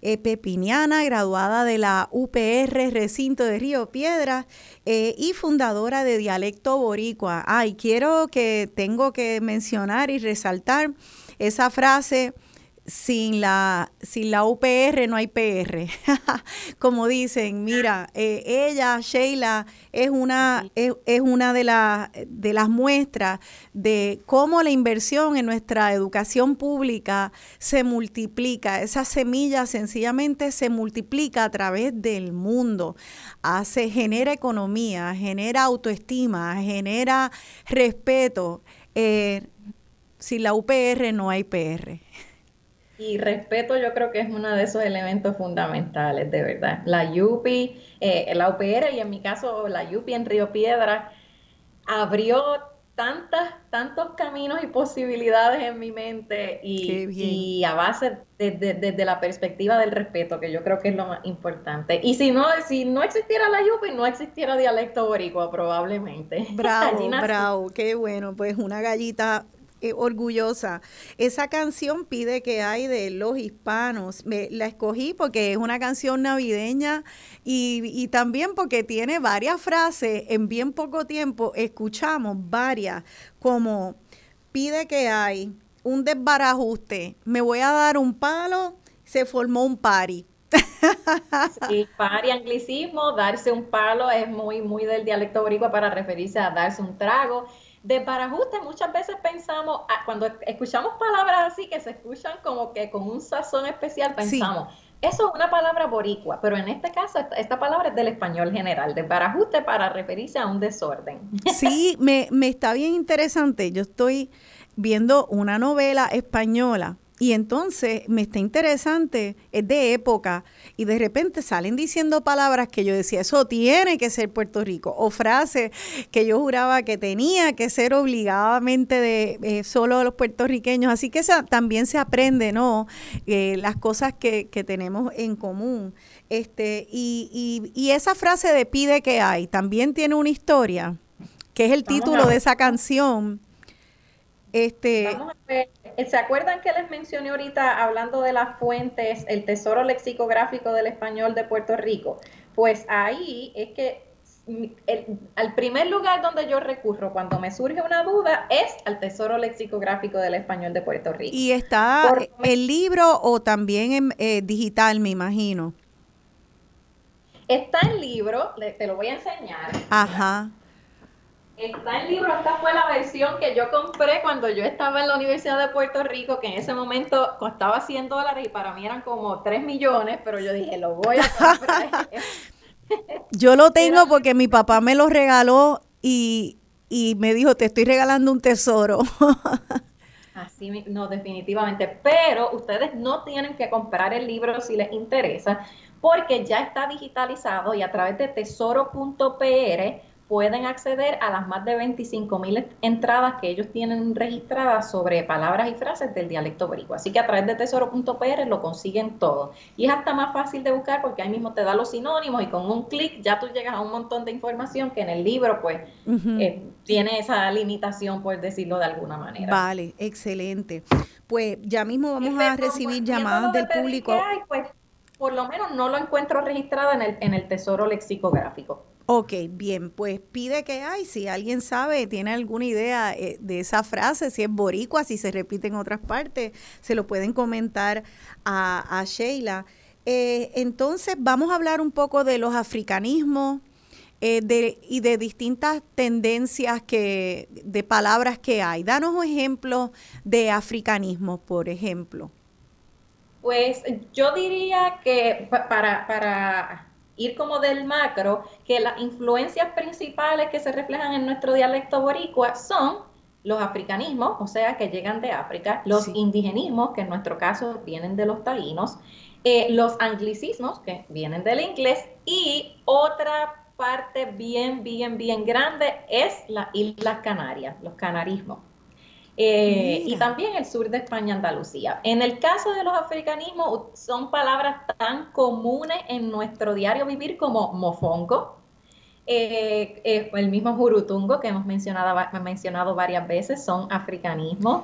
eh, pepiniana, graduada de la UPR Recinto de Río Piedra eh, y fundadora de Dialecto Boricua. Ay, quiero que tengo que mencionar y resaltar esa frase sin la, sin la UPR no hay PR. [LAUGHS] Como dicen, mira, eh, ella, Sheila, es una, es, una de, de las muestras de cómo la inversión en nuestra educación pública se multiplica. Esa semilla sencillamente se multiplica a través del mundo. Hace, genera economía, genera autoestima, genera respeto. Eh, sin la UPR no hay PR. Y respeto yo creo que es uno de esos elementos fundamentales, de verdad. La YUPI, eh, la UPR y en mi caso la YUPI en Río Piedra abrió tantas, tantos caminos y posibilidades en mi mente y, a base desde de, la perspectiva del respeto, que yo creo que es lo más importante. Y si no, si no existiera la Yupi, no existiera dialecto boricua, probablemente. [LAUGHS] Bravo, bravo, qué bueno, pues una gallita eh, orgullosa. Esa canción pide que hay de los hispanos. Me, la escogí porque es una canción navideña y, y, también porque tiene varias frases. En bien poco tiempo escuchamos varias como pide que hay un desbarajuste. Me voy a dar un palo. Se formó un pari. Sí, pari, anglicismo, darse un palo es muy, muy del dialecto boricua para referirse a darse un trago de parajuste muchas veces pensamos, ah, cuando escuchamos palabras así que se escuchan como que con un sazón especial, pensamos, eso es una palabra boricua, pero en este caso esta, palabra es del español general, de parajuste para referirse a un desorden. [LAUGHS] Sí, me, me está bien interesante. Yo estoy viendo una novela española y entonces me está interesante, es de época, y de repente salen diciendo palabras que yo decía, eso tiene que ser Puerto Rico, o frases que yo juraba que tenía que ser obligadamente de eh, solo los puertorriqueños. Así que también se aprende, ¿no? Eh, las cosas que, que, tenemos en común. Este, y, y, y esa frase de pide que hay, también tiene una historia, que es el título de esa canción. Este, Vamos a ver ¿Se acuerdan que les mencioné ahorita hablando de las fuentes, el tesoro lexicográfico del español de Puerto Rico? Pues ahí es que el, al primer lugar donde yo recurro cuando me surge una duda es al tesoro lexicográfico del español de Puerto Rico. ¿Y está el libro o también en eh, digital, me imagino? Está en libro, te lo voy a enseñar. Ajá. Está en libro, esta fue la versión que yo compré cuando yo estaba en la Universidad de Puerto Rico, que en ese momento costaba 100 dólares y para mí eran como 3 millones, pero yo dije, lo voy a comprar. [LAUGHS] yo lo tengo porque mi papá me lo regaló y, y me dijo, te estoy regalando un tesoro. [LAUGHS] Así, no, definitivamente. Pero ustedes no tienen que comprar el libro si les interesa, porque ya está digitalizado y a través de tesoro.pr pueden acceder a las más de 25 mil entradas que ellos tienen registradas sobre palabras y frases del dialecto boricua. Así que a través de tesoro.pr lo consiguen todo. Y es hasta más fácil de buscar porque ahí mismo te da los sinónimos y con un clic ya tú llegas a un montón de información que en el libro pues eh, tiene esa limitación, por decirlo de alguna manera. Vale, excelente. Pues ya mismo vamos a recibir llamadas del público. pues por lo menos no lo encuentro registrado en el, en el tesoro lexicográfico. Ok, bien, pues pide que hay, si alguien sabe, tiene alguna idea eh, de esa frase, si es boricua, si se repite en otras partes, se lo pueden comentar a, Sheila. Eh, entonces, vamos a hablar un poco de los africanismos eh, y de distintas tendencias que, de palabras que hay. Danos un ejemplo de africanismo, por ejemplo. Pues yo diría que para, para ir como del macro, que las influencias principales que se reflejan en nuestro dialecto boricua son los africanismos, o sea, que llegan de África, los indigenismos, que en nuestro caso vienen de los taínos, eh, los anglicismos, que vienen del inglés, y otra parte bien, bien, bien grande es las Islas Canarias, los canarismos. Eh, y también el sur de España, Andalucía. En el caso de los africanismos, son palabras tan comunes en nuestro diario vivir como mofongo, eh, eh, el mismo jurutungo que hemos mencionado, mencionado varias veces, son africanismos.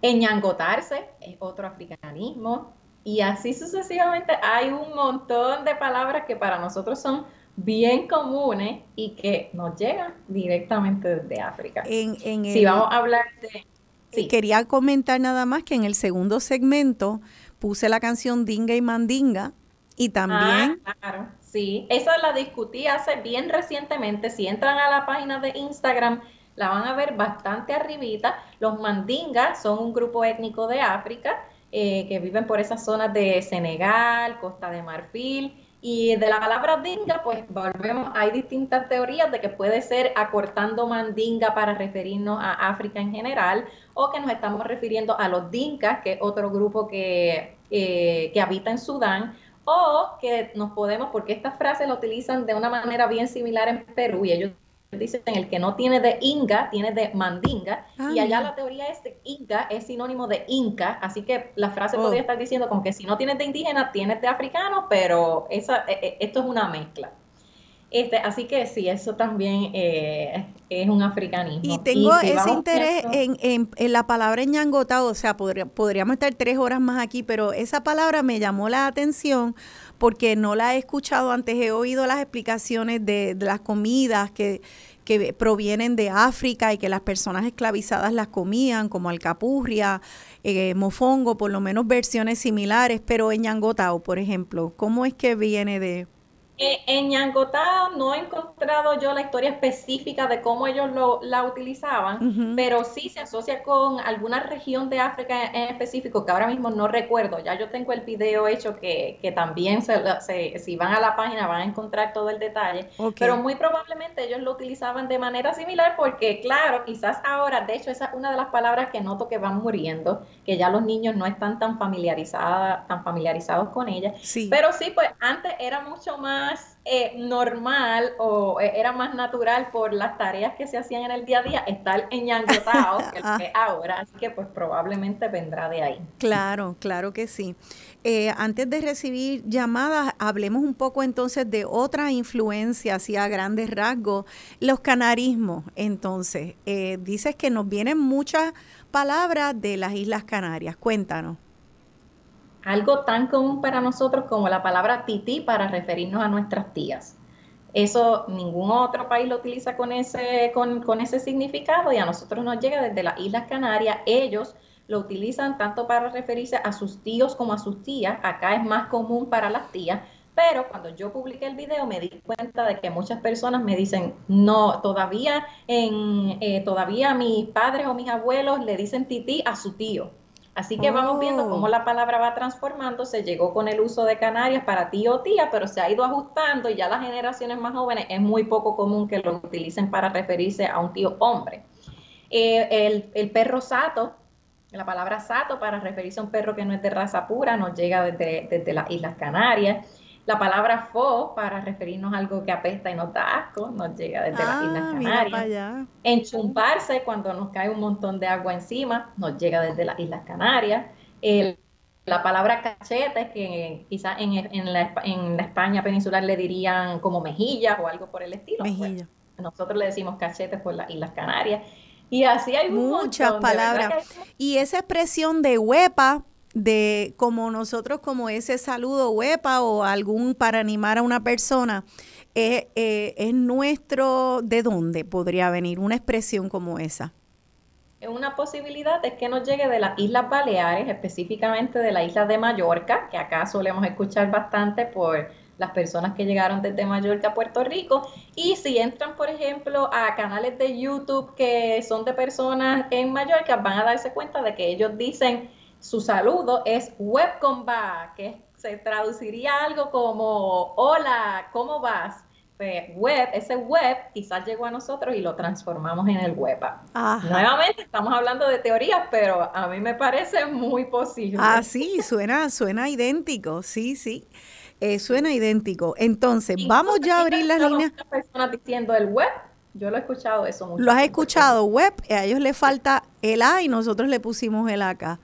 eñangotarse es otro africanismo. Y así sucesivamente hay un montón de palabras que para nosotros son bien comunes y que nos llegan directamente desde África. En, si vamos a hablar de... Quería comentar nada más que en el segundo segmento puse la canción Dinga y Mandinga y también... Ah, claro, sí. Esa la discutí hace bien recientemente. Si entran a la página de Instagram, la van a ver bastante arribita. Los mandingas son un grupo étnico de África eh, que viven por esas zonas de Senegal, Costa de Marfil y de la palabra dinga, pues volvemos, hay distintas teorías de que puede ser acortando mandinga para referirnos a África en general, o que nos estamos refiriendo a los dinkas, que es otro grupo que, eh, que habita en Sudán, o que nos podemos, porque estas frases la utilizan de una manera bien similar en Perú, y ellos dicen el que no tiene de inga, tiene de mandinga, Ah, y allá la teoría es de inga, es sinónimo de inca, así que la frase Oh. podría estar diciendo como que si no tienes de indígena, tienes de africano, pero esa, eh, eh, esto es una mezcla. Este, así que sí, eso también eh, es un africanismo. Y tengo si ese interés en, en, en la palabra ñangotado, o sea, podría- podríamos estar tres horas más aquí, pero esa palabra me llamó la atención porque no la he escuchado antes, he oído las explicaciones de, de las comidas que, que provienen de África y que las personas esclavizadas las comían, como alcapurria, eh, mofongo, por lo menos versiones similares, pero en ñangotao, por ejemplo, ¿cómo es que viene de...? Eh, en Ñangotá no he encontrado yo la historia específica de cómo ellos lo, la utilizaban, pero sí se asocia con alguna región de África en específico que ahora mismo no recuerdo. Ya yo tengo el video hecho que, que también se, se- si van a la página van a encontrar todo el detalle, Ok. pero muy probablemente ellos lo utilizaban de manera similar porque claro, quizás ahora, de hecho esa es una de las palabras que noto que van muriendo, que ya los niños no están tan familiarizadas, tan familiarizados con ella. Sí. Pero sí, pues antes era mucho más eh, normal o eh, era más natural por las tareas que se hacían en el día a día estar enñangotado [LAUGHS] que lo que es ahora, así que pues probablemente vendrá de ahí. Claro, claro que sí. Eh, antes de recibir llamadas, hablemos un poco entonces de otra influencia, así a grandes rasgos, los canarismos. Entonces, eh, dices que nos vienen muchas palabras de las Islas Canarias. Cuéntanos. Algo tan común para nosotros como la palabra tití para referirnos a nuestras tías. Eso ningún otro país lo utiliza con ese, con, con ese significado y a nosotros nos llega desde las Islas Canarias. Ellos lo utilizan tanto para referirse a sus tíos como a sus tías. Acá es más común para las tías, pero cuando yo publiqué el video me di cuenta de que muchas personas me dicen, no, todavía, en, eh, todavía mis padres o mis abuelos le dicen tití a su tío. Así que vamos viendo cómo la palabra va transformando, se llegó con el uso de Canarias para tío o tía, pero se ha ido ajustando y ya las generaciones más jóvenes es muy poco común que lo utilicen para referirse a un tío hombre. Eh, el, el perro sato, la palabra sato para referirse a un perro que no es de raza pura, nos llega desde, desde las Islas Canarias. La palabra fo para referirnos a algo que apesta y nos da asco, nos llega desde las Islas Ah, Canarias. Enchumbarse cuando nos cae un montón de agua encima, nos llega desde las Islas Canarias. El- la palabra cachete, que quizás en, en la, en la España peninsular le dirían como mejillas o algo por el estilo. pues, Mejilla. nosotros le decimos cachetes por las Islas Canarias. Y así hay Muchas montón, palabras. que Y esa expresión de huepa, de como nosotros, como ese saludo huepa o algún para animar a una persona, eh, eh, es nuestro, ¿de dónde podría venir una expresión como esa? Una posibilidad es que nos llegue de las Islas Baleares, específicamente de la isla de Mallorca, que acá solemos escuchar bastante por las personas que llegaron desde Mallorca a Puerto Rico. Y si entran, por ejemplo, a canales de YouTube que son de personas en Mallorca, van a darse cuenta de que ellos dicen su saludo es webcomba, que se traduciría algo como hola, ¿cómo vas? Pues, web, ese web quizás llegó a nosotros y lo transformamos en el web. Ajá. Nuevamente estamos hablando de teorías, pero a mí me parece muy posible. Ah, sí, suena, suena idéntico, sí, sí, eh, suena idéntico. Entonces, Incluso vamos ya a abrir las líneas. personas diciendo el web, yo lo he escuchado eso mucho. ¿Lo has tiempo. escuchado? Web, a ellos le falta el A y nosotros le pusimos el acá.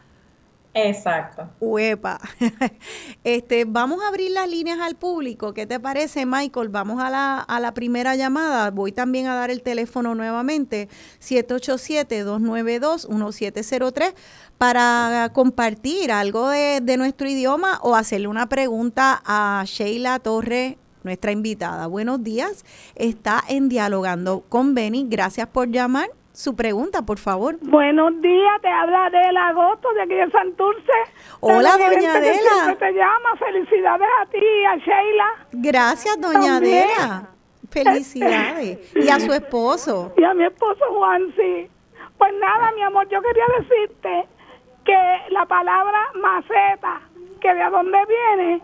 Exacto. Uepa. [LAUGHS] Este, vamos a abrir las líneas al público. ¿Qué te parece, Michael? Vamos a la, a la primera llamada. Voy también a dar el teléfono nuevamente, 787-292-1703, para compartir algo de, de nuestro idioma o hacerle una pregunta a Sheila Torres, nuestra invitada. Buenos días. Está en Dialogando con Beni. Gracias por llamar. Su pregunta, por favor. Buenos días, te habla Adela Agosto de aquí de Santurce. Hola, La doña Adela. te llama, felicidades a ti y a Sheila Gracias, doña También. Adela. [LAUGHS] Felicidades. Y a su esposo. y a mi esposo Juan, sí. Pues nada, mi amor, yo quería decirte que la palabra maceta, que de dónde viene,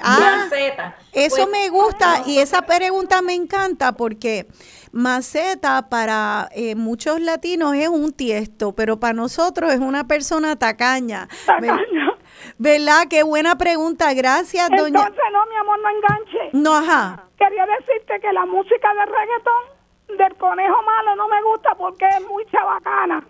Ah, Maceta. eso Pues, me gusta y esa pregunta me encanta porque maceta para eh, muchos latinos es un tiesto, pero para nosotros es una persona tacaña. Me, tacaño. ¿Verdad? Qué buena pregunta. Gracias, doña. Entonces, no, mi amor, no enganche. No, ajá. Quería decirte que la música de reggaetón del conejo malo no me gusta porque es muy chabacana.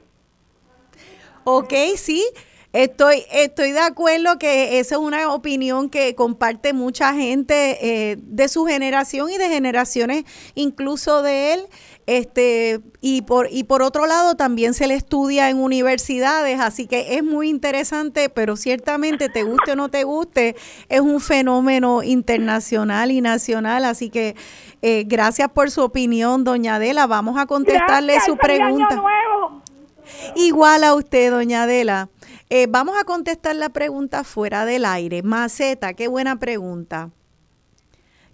Ok, sí. Estoy, estoy de acuerdo que esa es una opinión que comparte mucha gente eh, de su generación y de generaciones incluso de él. Este, y por, y por otro lado también se le estudia en universidades, así que es muy interesante, pero ciertamente te guste o no te guste, es un fenómeno internacional y nacional, así que eh, gracias por su opinión, doña Adela. Vamos a contestarle Gracias, su pregunta. nuevo. Igual a usted, doña Adela. Eh, vamos a contestar la pregunta fuera del aire. Maceta, qué buena pregunta.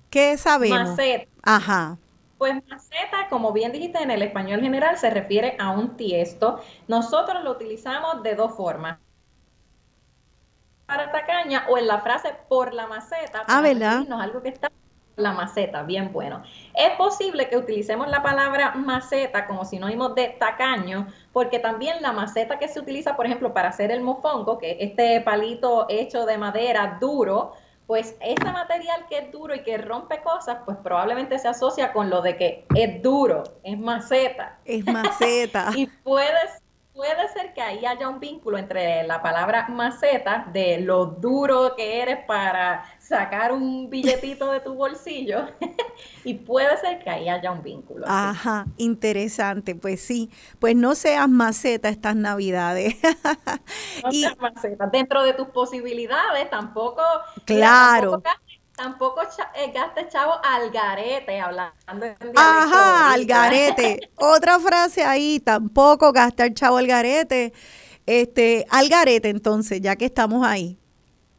¿Qué sabemos? Maceta. Ajá. Pues maceta, como bien dijiste, en el español general se refiere a un tiesto. Nosotros lo utilizamos de dos formas. Para tacaña o en la frase por la maceta. Ah, ¿verdad? algo que está la maceta, bien bueno. Es posible que utilicemos la palabra maceta como sinónimo de tacaño, porque también la maceta que se utiliza, por ejemplo, para hacer el mofongo, que es este palito hecho de madera duro, pues ese material que es duro y que rompe cosas, pues probablemente se asocia con lo de que es duro, es maceta. Es [LAUGHS] maceta. Y puede, puede ser que ahí haya un vínculo entre la palabra maceta, de lo duro que eres para sacar un billetito de tu bolsillo, [LAUGHS] y puede ser que ahí haya un vínculo. sí. Ajá, interesante. Pues sí, pues no seas maceta estas navidades. [LAUGHS] No y seas maceta. Dentro de tus posibilidades, tampoco. mira, Claro. tampoco gastes- Tampoco eh, gastes chavo al garete, hablando en Ajá, al garete. [LAUGHS] Otra frase ahí, tampoco gastar chavo al garete. Este, al garete entonces, ya que estamos ahí.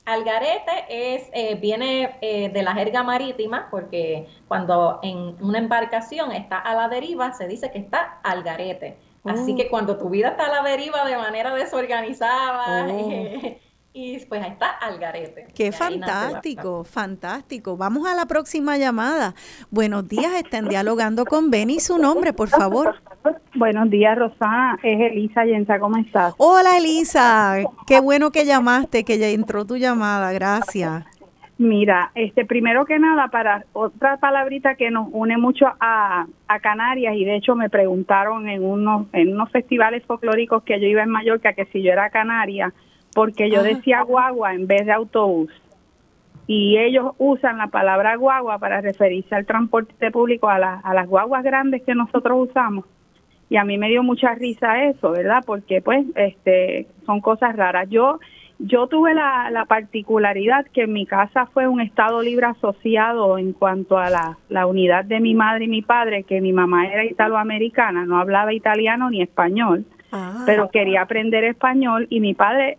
Algarete es, eh, viene eh, de la jerga marítima, porque cuando en una embarcación está a la deriva, se dice que está al garete. Así Oh. que cuando tu vida está a la deriva de manera desorganizada, Oh. [LAUGHS] eh, y pues ahí está al garete. Qué fantástico, fantástico. Vamos a la próxima llamada. Buenos días, están dialogando con Benny. Su nombre, por favor. Buenos días, Rosana. Es Elisa Yensa, ¿cómo estás? Hola, Elisa. Qué bueno que llamaste, que ya entró tu llamada. Gracias. Mira, este, primero que nada, para otra palabrita que nos une mucho a, a Canarias, y de hecho me preguntaron en unos, en unos festivales folclóricos que yo iba en Mallorca que si yo era canaria, porque yo decía guagua en vez de autobús. Y ellos usan la palabra guagua para referirse al transporte público, a, la- a las guaguas grandes que nosotros usamos. y a mí me dio mucha risa eso, ¿verdad? Porque pues este son cosas raras. Yo yo tuve la, la particularidad que en mi casa fue un estado libre asociado en cuanto a la, la unidad de mi madre y mi padre, que mi mamá era italoamericana, no hablaba italiano ni español, Ah, pero quería aprender español y mi padre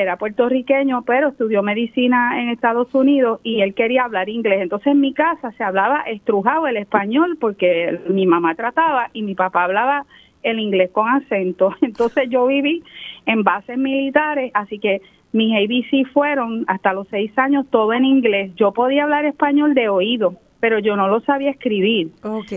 era puertorriqueño, pero estudió medicina en Estados Unidos y él quería hablar inglés. Entonces en mi casa se hablaba estrujado el español porque mi mamá trataba y mi papá hablaba el inglés con acento. [LAUGHS] Entonces yo viví en bases militares, así que mis ABC fueron hasta los seis años todo en inglés. Yo podía hablar español de oído, pero yo no lo sabía escribir.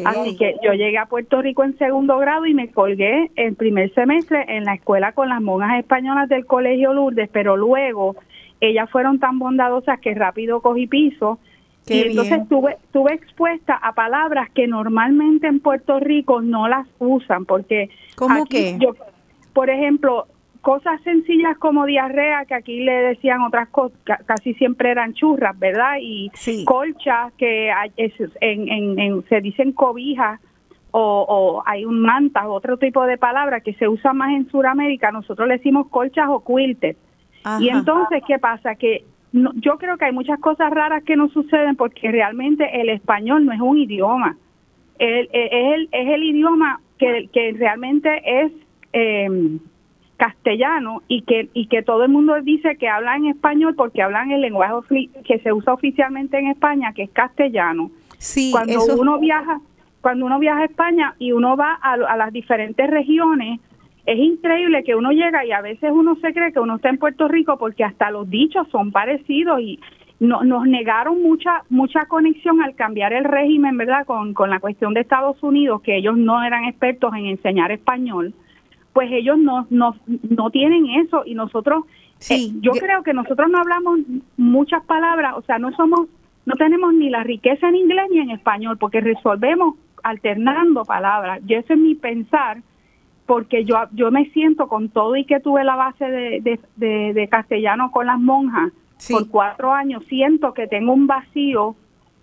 Así que yo llegué a Puerto Rico en segundo grado y me colgué el primer semestre en la escuela con las monjas españolas del Colegio Lourdes, pero luego ellas fueron tan bondadosas que rápido cogí piso Qué y entonces bien. estuve, estuve expuesta a palabras que normalmente en Puerto Rico no las usan porque ¿Cómo aquí qué? yo, por ejemplo, cosas sencillas como diarrea, que aquí le decían otras cosas, casi siempre eran churras, ¿verdad? Y Sí. colchas, que hay- es- en, en- en- se dicen cobijas, o, o hay un mantas, otro tipo de palabra que se usa más en Sudamérica, nosotros le decimos colchas o quiltes. Y entonces, ¿qué pasa? Que no- yo creo que hay muchas cosas raras que no suceden porque realmente el español no es un idioma. El- el- es, el, es el idioma que, que realmente es eh, castellano y que, y que todo el mundo dice que habla en español porque hablan el lenguaje que se usa oficialmente en España, que es castellano sí, cuando eso, uno viaja cuando uno viaja a España y uno va a, a las diferentes regiones es increíble que uno llega y a veces uno se cree que uno está en Puerto Rico porque hasta los dichos son parecidos y no, nos negaron mucha mucha conexión al cambiar el régimen, ¿verdad? Con, con la cuestión de Estados Unidos, que ellos no eran expertos en enseñar español, pues ellos no, no, no tienen eso y nosotros Sí, yo creo que nosotros no hablamos muchas palabras, o sea, no somos, no tenemos ni la riqueza en inglés ni en español, porque resolvemos alternando palabras. Y ese es mi pensar, porque yo, yo me siento con todo y que tuve la base de, de, castellano con las monjas por cuatro años, siento que tengo un vacío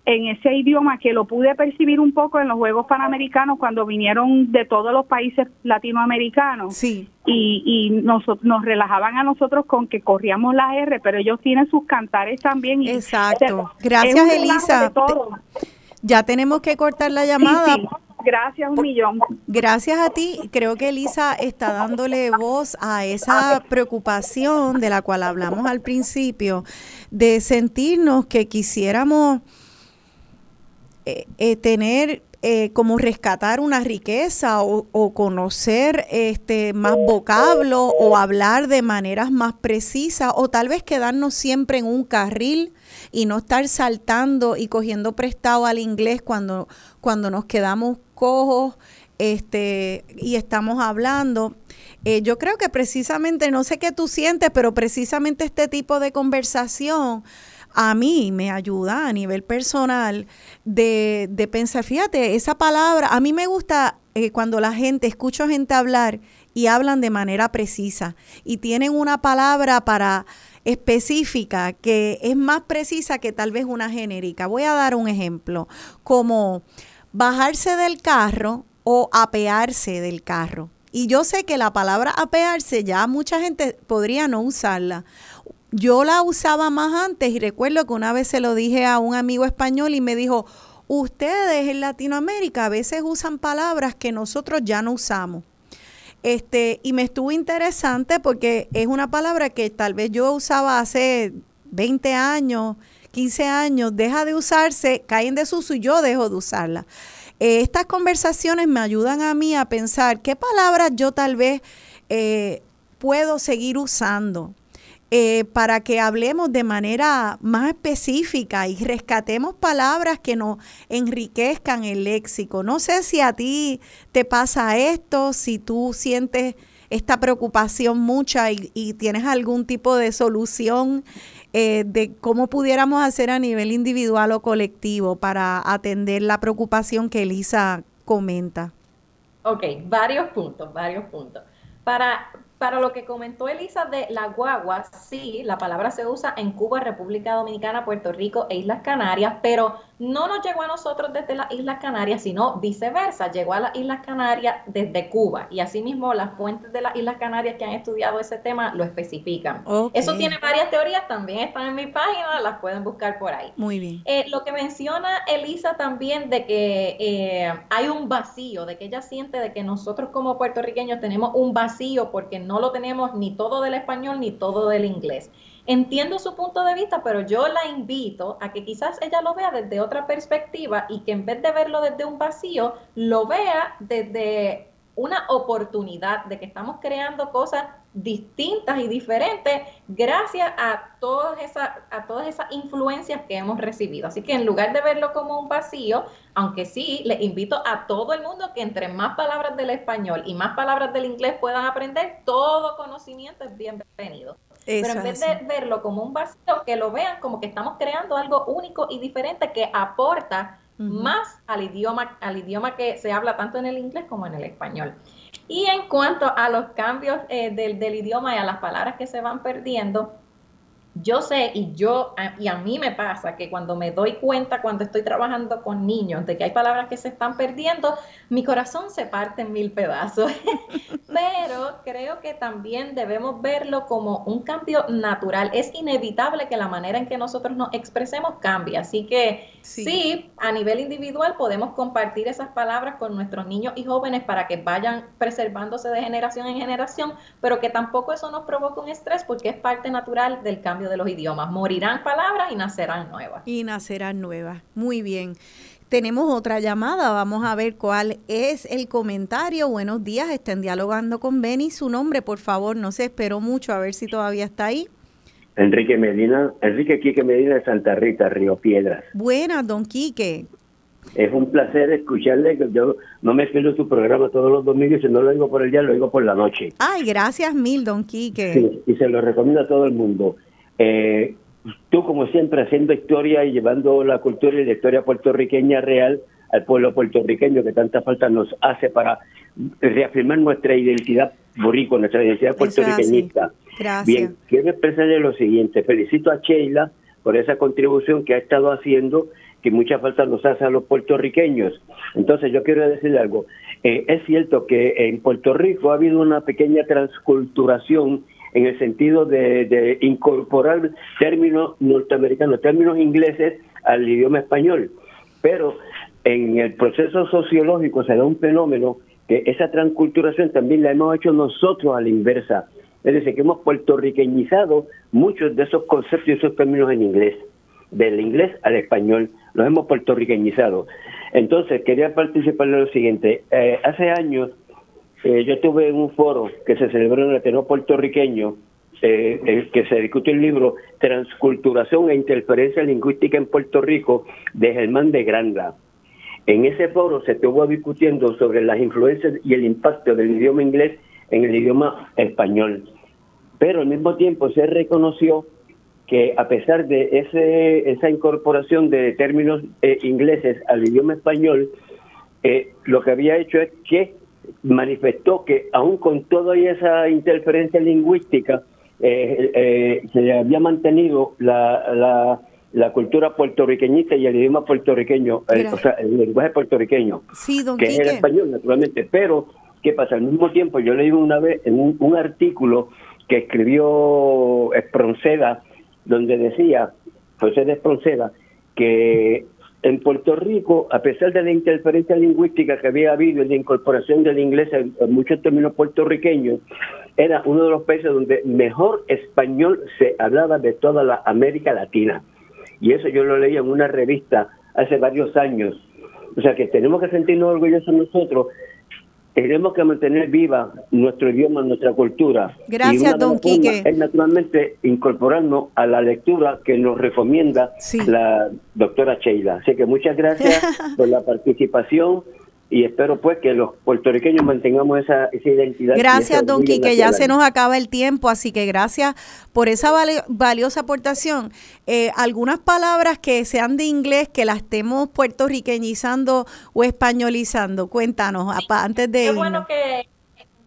en ese idioma que lo pude percibir un poco en los Juegos Panamericanos cuando vinieron de todos los países latinoamericanos. Sí. Y, y nos, nos relajaban a nosotros con que corríamos la R, pero ellos tienen sus cantares también. Y Exacto. Gracias, Elisa. Ya tenemos que cortar la llamada. Gracias un millón. Gracias a ti. Creo que Elisa está dándole voz a esa preocupación de la cual hablamos al principio, de sentirnos que quisiéramos eh, eh, tener eh, como rescatar una riqueza o, conocer este más vocablo o hablar de maneras más precisas o tal vez quedarnos siempre en un carril y no estar saltando y cogiendo prestado al inglés cuando, cuando nos quedamos cojos este, y estamos hablando. yo creo que precisamente, no sé qué tú sientes, pero precisamente este tipo de conversación a mí me ayuda a nivel personal de, de pensar, fíjate, esa palabra, a mí me gusta eh, cuando la gente, escucho gente hablar y hablan de manera precisa y tienen una palabra para específica que es más precisa que tal vez una genérica. Voy a dar un ejemplo, como bajarse del carro o apearse del carro. Y yo sé que la palabra apearse ya mucha gente podría no usarla yo la usaba más antes y recuerdo que una vez se lo dije a un amigo español y me dijo, ustedes en Latinoamérica a veces usan palabras que nosotros ya no usamos. Este, y me estuvo interesante porque es una palabra que tal vez yo usaba hace 20 años, 15 años, deja de usarse, caen en desuso y yo dejo de usarla. Eh, estas conversaciones me ayudan a mí a pensar qué palabras yo tal vez eh, puedo seguir usando eh, para que hablemos de manera más específica y rescatemos palabras que nos enriquezcan el léxico. No sé si a ti te pasa esto, si tú sientes esta preocupación mucha y, tienes algún tipo de solución eh, de cómo pudiéramos hacer a nivel individual o colectivo para atender la preocupación que Elisa comenta. Ok, varios puntos, varios puntos. Para, para lo que comentó Elisa de la guagua, sí, la palabra se usa en Cuba, República Dominicana, Puerto Rico e Islas Canarias, pero no nos llegó a nosotros desde las Islas Canarias, sino viceversa, llegó a las Islas Canarias desde Cuba. Y asimismo, las fuentes de las Islas Canarias que han estudiado ese tema lo especifican. Eso tiene varias teorías, también están en mi página, las pueden buscar por ahí. Muy bien. Eh, lo que menciona Elisa también de que eh, hay un vacío, de que ella siente de que nosotros como puertorriqueños tenemos un vacío porque no lo tenemos ni todo del español ni todo del inglés. Entiendo su punto de vista, pero yo la invito a que quizás ella lo vea desde otra perspectiva y que en vez de verlo desde un vacío, lo vea desde una oportunidad de que estamos creando cosas distintas y diferentes gracias a todas esas a todas esas influencias que hemos recibido. Así que en lugar de verlo como un vacío, aunque sí les invito a todo el mundo que entre más palabras del español y más palabras del inglés puedan aprender, todo conocimiento es bienvenido. Pero en vez de verlo como un vacío, que lo vean como que estamos creando algo único y diferente que aporta más al idioma, al idioma que se habla tanto en el inglés como en el español. Y en cuanto a los cambios eh, del, del idioma y a las palabras que se van perdiendo, yo sé y yo y a mí me pasa que cuando me doy cuenta cuando estoy trabajando con niños de que hay palabras que se están perdiendo, mi corazón se parte en mil pedazos. [LAUGHS] Pero creo que también debemos verlo como un cambio natural. Es inevitable que la manera en que nosotros nos expresemos cambie. Así que sí. a nivel individual podemos compartir esas palabras con nuestros niños y jóvenes para que vayan preservándose de generación en generación, pero que tampoco eso nos provoque un estrés porque es parte natural del cambio de los idiomas. Morirán palabras y nacerán nuevas. Y nacerán nuevas. Muy bien. Tenemos otra llamada, vamos a ver cuál es el comentario. Buenos días, estén dialogando con Benny. Su nombre, por favor, no se esperó mucho, a ver si todavía está ahí. Enrique Medina, Enrique Quique Medina de Santa Rita, Río Piedras. Buenas, don Quique. Es un placer escucharle. Yo no me pierdo su programa todos los domingos. Si no lo oigo por el día, lo oigo por la noche. Ay, gracias mil, don Quique. Sí, y se lo recomiendo a todo el mundo. Eh, tú, como siempre, haciendo historia y llevando la cultura y la historia puertorriqueña real al pueblo puertorriqueño que tanta falta nos hace para reafirmar nuestra identidad boricua, nuestra identidad puertorriqueñista. Gracias. Bien, quiero expresarle lo siguiente. Felicito a Sheila por esa contribución que ha estado haciendo, que mucha falta nos hace a los puertorriqueños. Entonces, yo quiero decirle algo. Eh, es cierto que en Puerto Rico ha habido una pequeña transculturación en el sentido de, de incorporar términos norteamericanos, términos ingleses al idioma español. Pero en el proceso sociológico se da un fenómeno que esa transculturación también la hemos hecho nosotros a la inversa. Es decir, que hemos puertorriqueñizado muchos de esos conceptos y esos términos en inglés, del inglés al español, los hemos puertorriqueñizado. Entonces, quería participar en lo siguiente. Eh, hace años eh, yo estuve en un foro que se celebró en el Ateneo puertorriqueño, eh, en que se discutió el libro Transculturación e Interferencia Lingüística en Puerto Rico de Germán de Granda. En ese foro se estuvo discutiendo sobre las influencias y el impacto del idioma inglés en el idioma español. Pero al mismo tiempo se reconoció que a pesar de ese, esa incorporación de términos eh, ingleses al idioma español, eh, lo que había hecho es que manifestó que aún con toda esa interferencia lingüística, eh, se había mantenido la, la la cultura puertorriqueñista y el idioma puertorriqueño, el, o sea, el lenguaje puertorriqueño, que es el español, naturalmente. Pero, ¿qué pasa? Al mismo tiempo, yo leí una vez en un, artículo que escribió Espronceda, donde decía, José de Espronceda, que en Puerto Rico, a pesar de la interferencia lingüística que había habido en la incorporación del inglés en, muchos términos puertorriqueños, era uno de los países donde mejor español se hablaba de toda la América Latina. Y eso yo lo leí en una revista hace varios años. O sea que tenemos que sentirnos orgullosos nosotros. Tenemos que mantener viva nuestro idioma, nuestra cultura. Gracias, don Quique. Es naturalmente incorporarnos a la lectura que nos recomienda la doctora Sheila. Así que muchas gracias [LAUGHS] por la participación y espero pues que los puertorriqueños mantengamos esa, esa identidad. Gracias, Don Quique, ya se nos acaba el tiempo, así que gracias por esa valiosa aportación. Eh, algunas palabras que sean de inglés que las estemos puertorriqueñizando o españolizando, cuéntanos antes de... Qué bueno que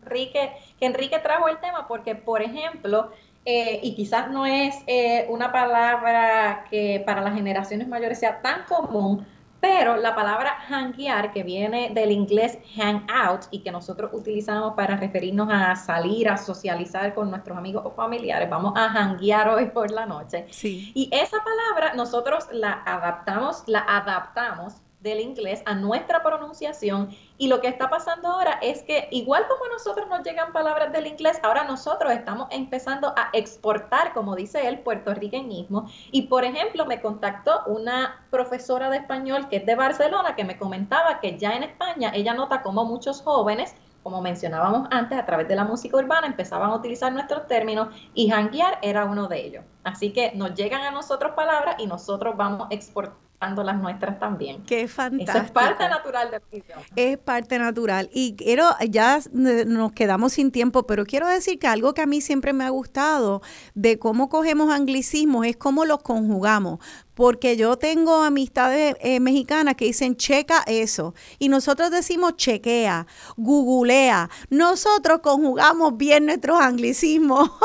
Enrique, que Enrique trajo el tema porque, por ejemplo, eh, y quizás no es eh, una palabra que para las generaciones mayores sea tan común, pero la palabra hanguear, que viene del inglés hang out y que nosotros utilizamos para referirnos a salir, a socializar con nuestros amigos o familiares, vamos a hanguear hoy por la noche. Sí. Y esa palabra nosotros la adaptamos, la adaptamos del inglés a nuestra pronunciación y lo que está pasando ahora es que igual como a nosotros nos llegan palabras del inglés, ahora nosotros estamos empezando a exportar, como dice él, puertorriqueñismo y por ejemplo me contactó una profesora de español que es de Barcelona que me comentaba que ya en España ella nota como muchos jóvenes como mencionábamos antes, a través de la música urbana empezaban a utilizar nuestros términos y hanguear era uno de ellos. Así que nos llegan a nosotros palabras y nosotros vamos exportando las nuestras también. Qué fantástico. es parte natural del idioma. Es parte natural. Y quiero, ya nos quedamos sin tiempo, pero quiero decir que algo que a mí siempre me ha gustado de cómo cogemos anglicismos es cómo los conjugamos porque yo tengo amistades eh, mexicanas que dicen checa eso y nosotros decimos chequea, googlea. Nosotros conjugamos bien nuestros anglicismos. [LAUGHS]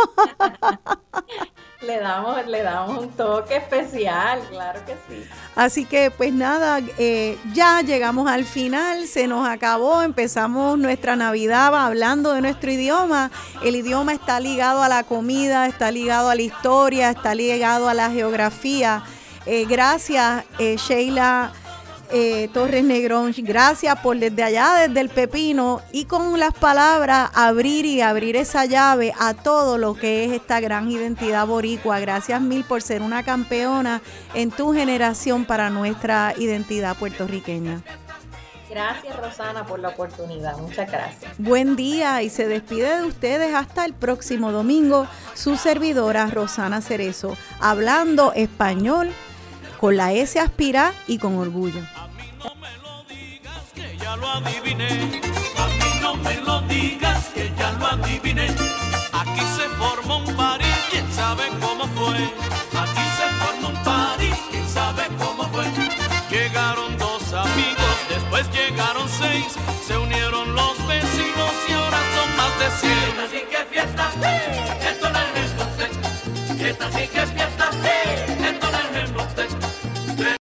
le damos, le damos un toque especial, claro que sí. Así que pues nada, eh, ya llegamos al final, se nos acabó, empezamos nuestra Navidad hablando de nuestro idioma. El idioma está ligado a la comida, está ligado a la historia, está ligado a la geografía. Eh, gracias, eh, Sheila eh, Torres Negrón, gracias por desde allá, desde el pepino, y con las palabras abrir y abrir esa llave a todo lo que es esta gran identidad boricua. Gracias mil por ser una campeona en tu generación para nuestra identidad puertorriqueña. Gracias Rosana por la oportunidad, muchas gracias. Buen día y se despide de ustedes hasta el próximo domingo su servidora Rosana Cerezo, hablando español con la S aspira y con orgullo. A mí no me adiviné. A mí no me lo digas que ya lo adiviné. Aquí se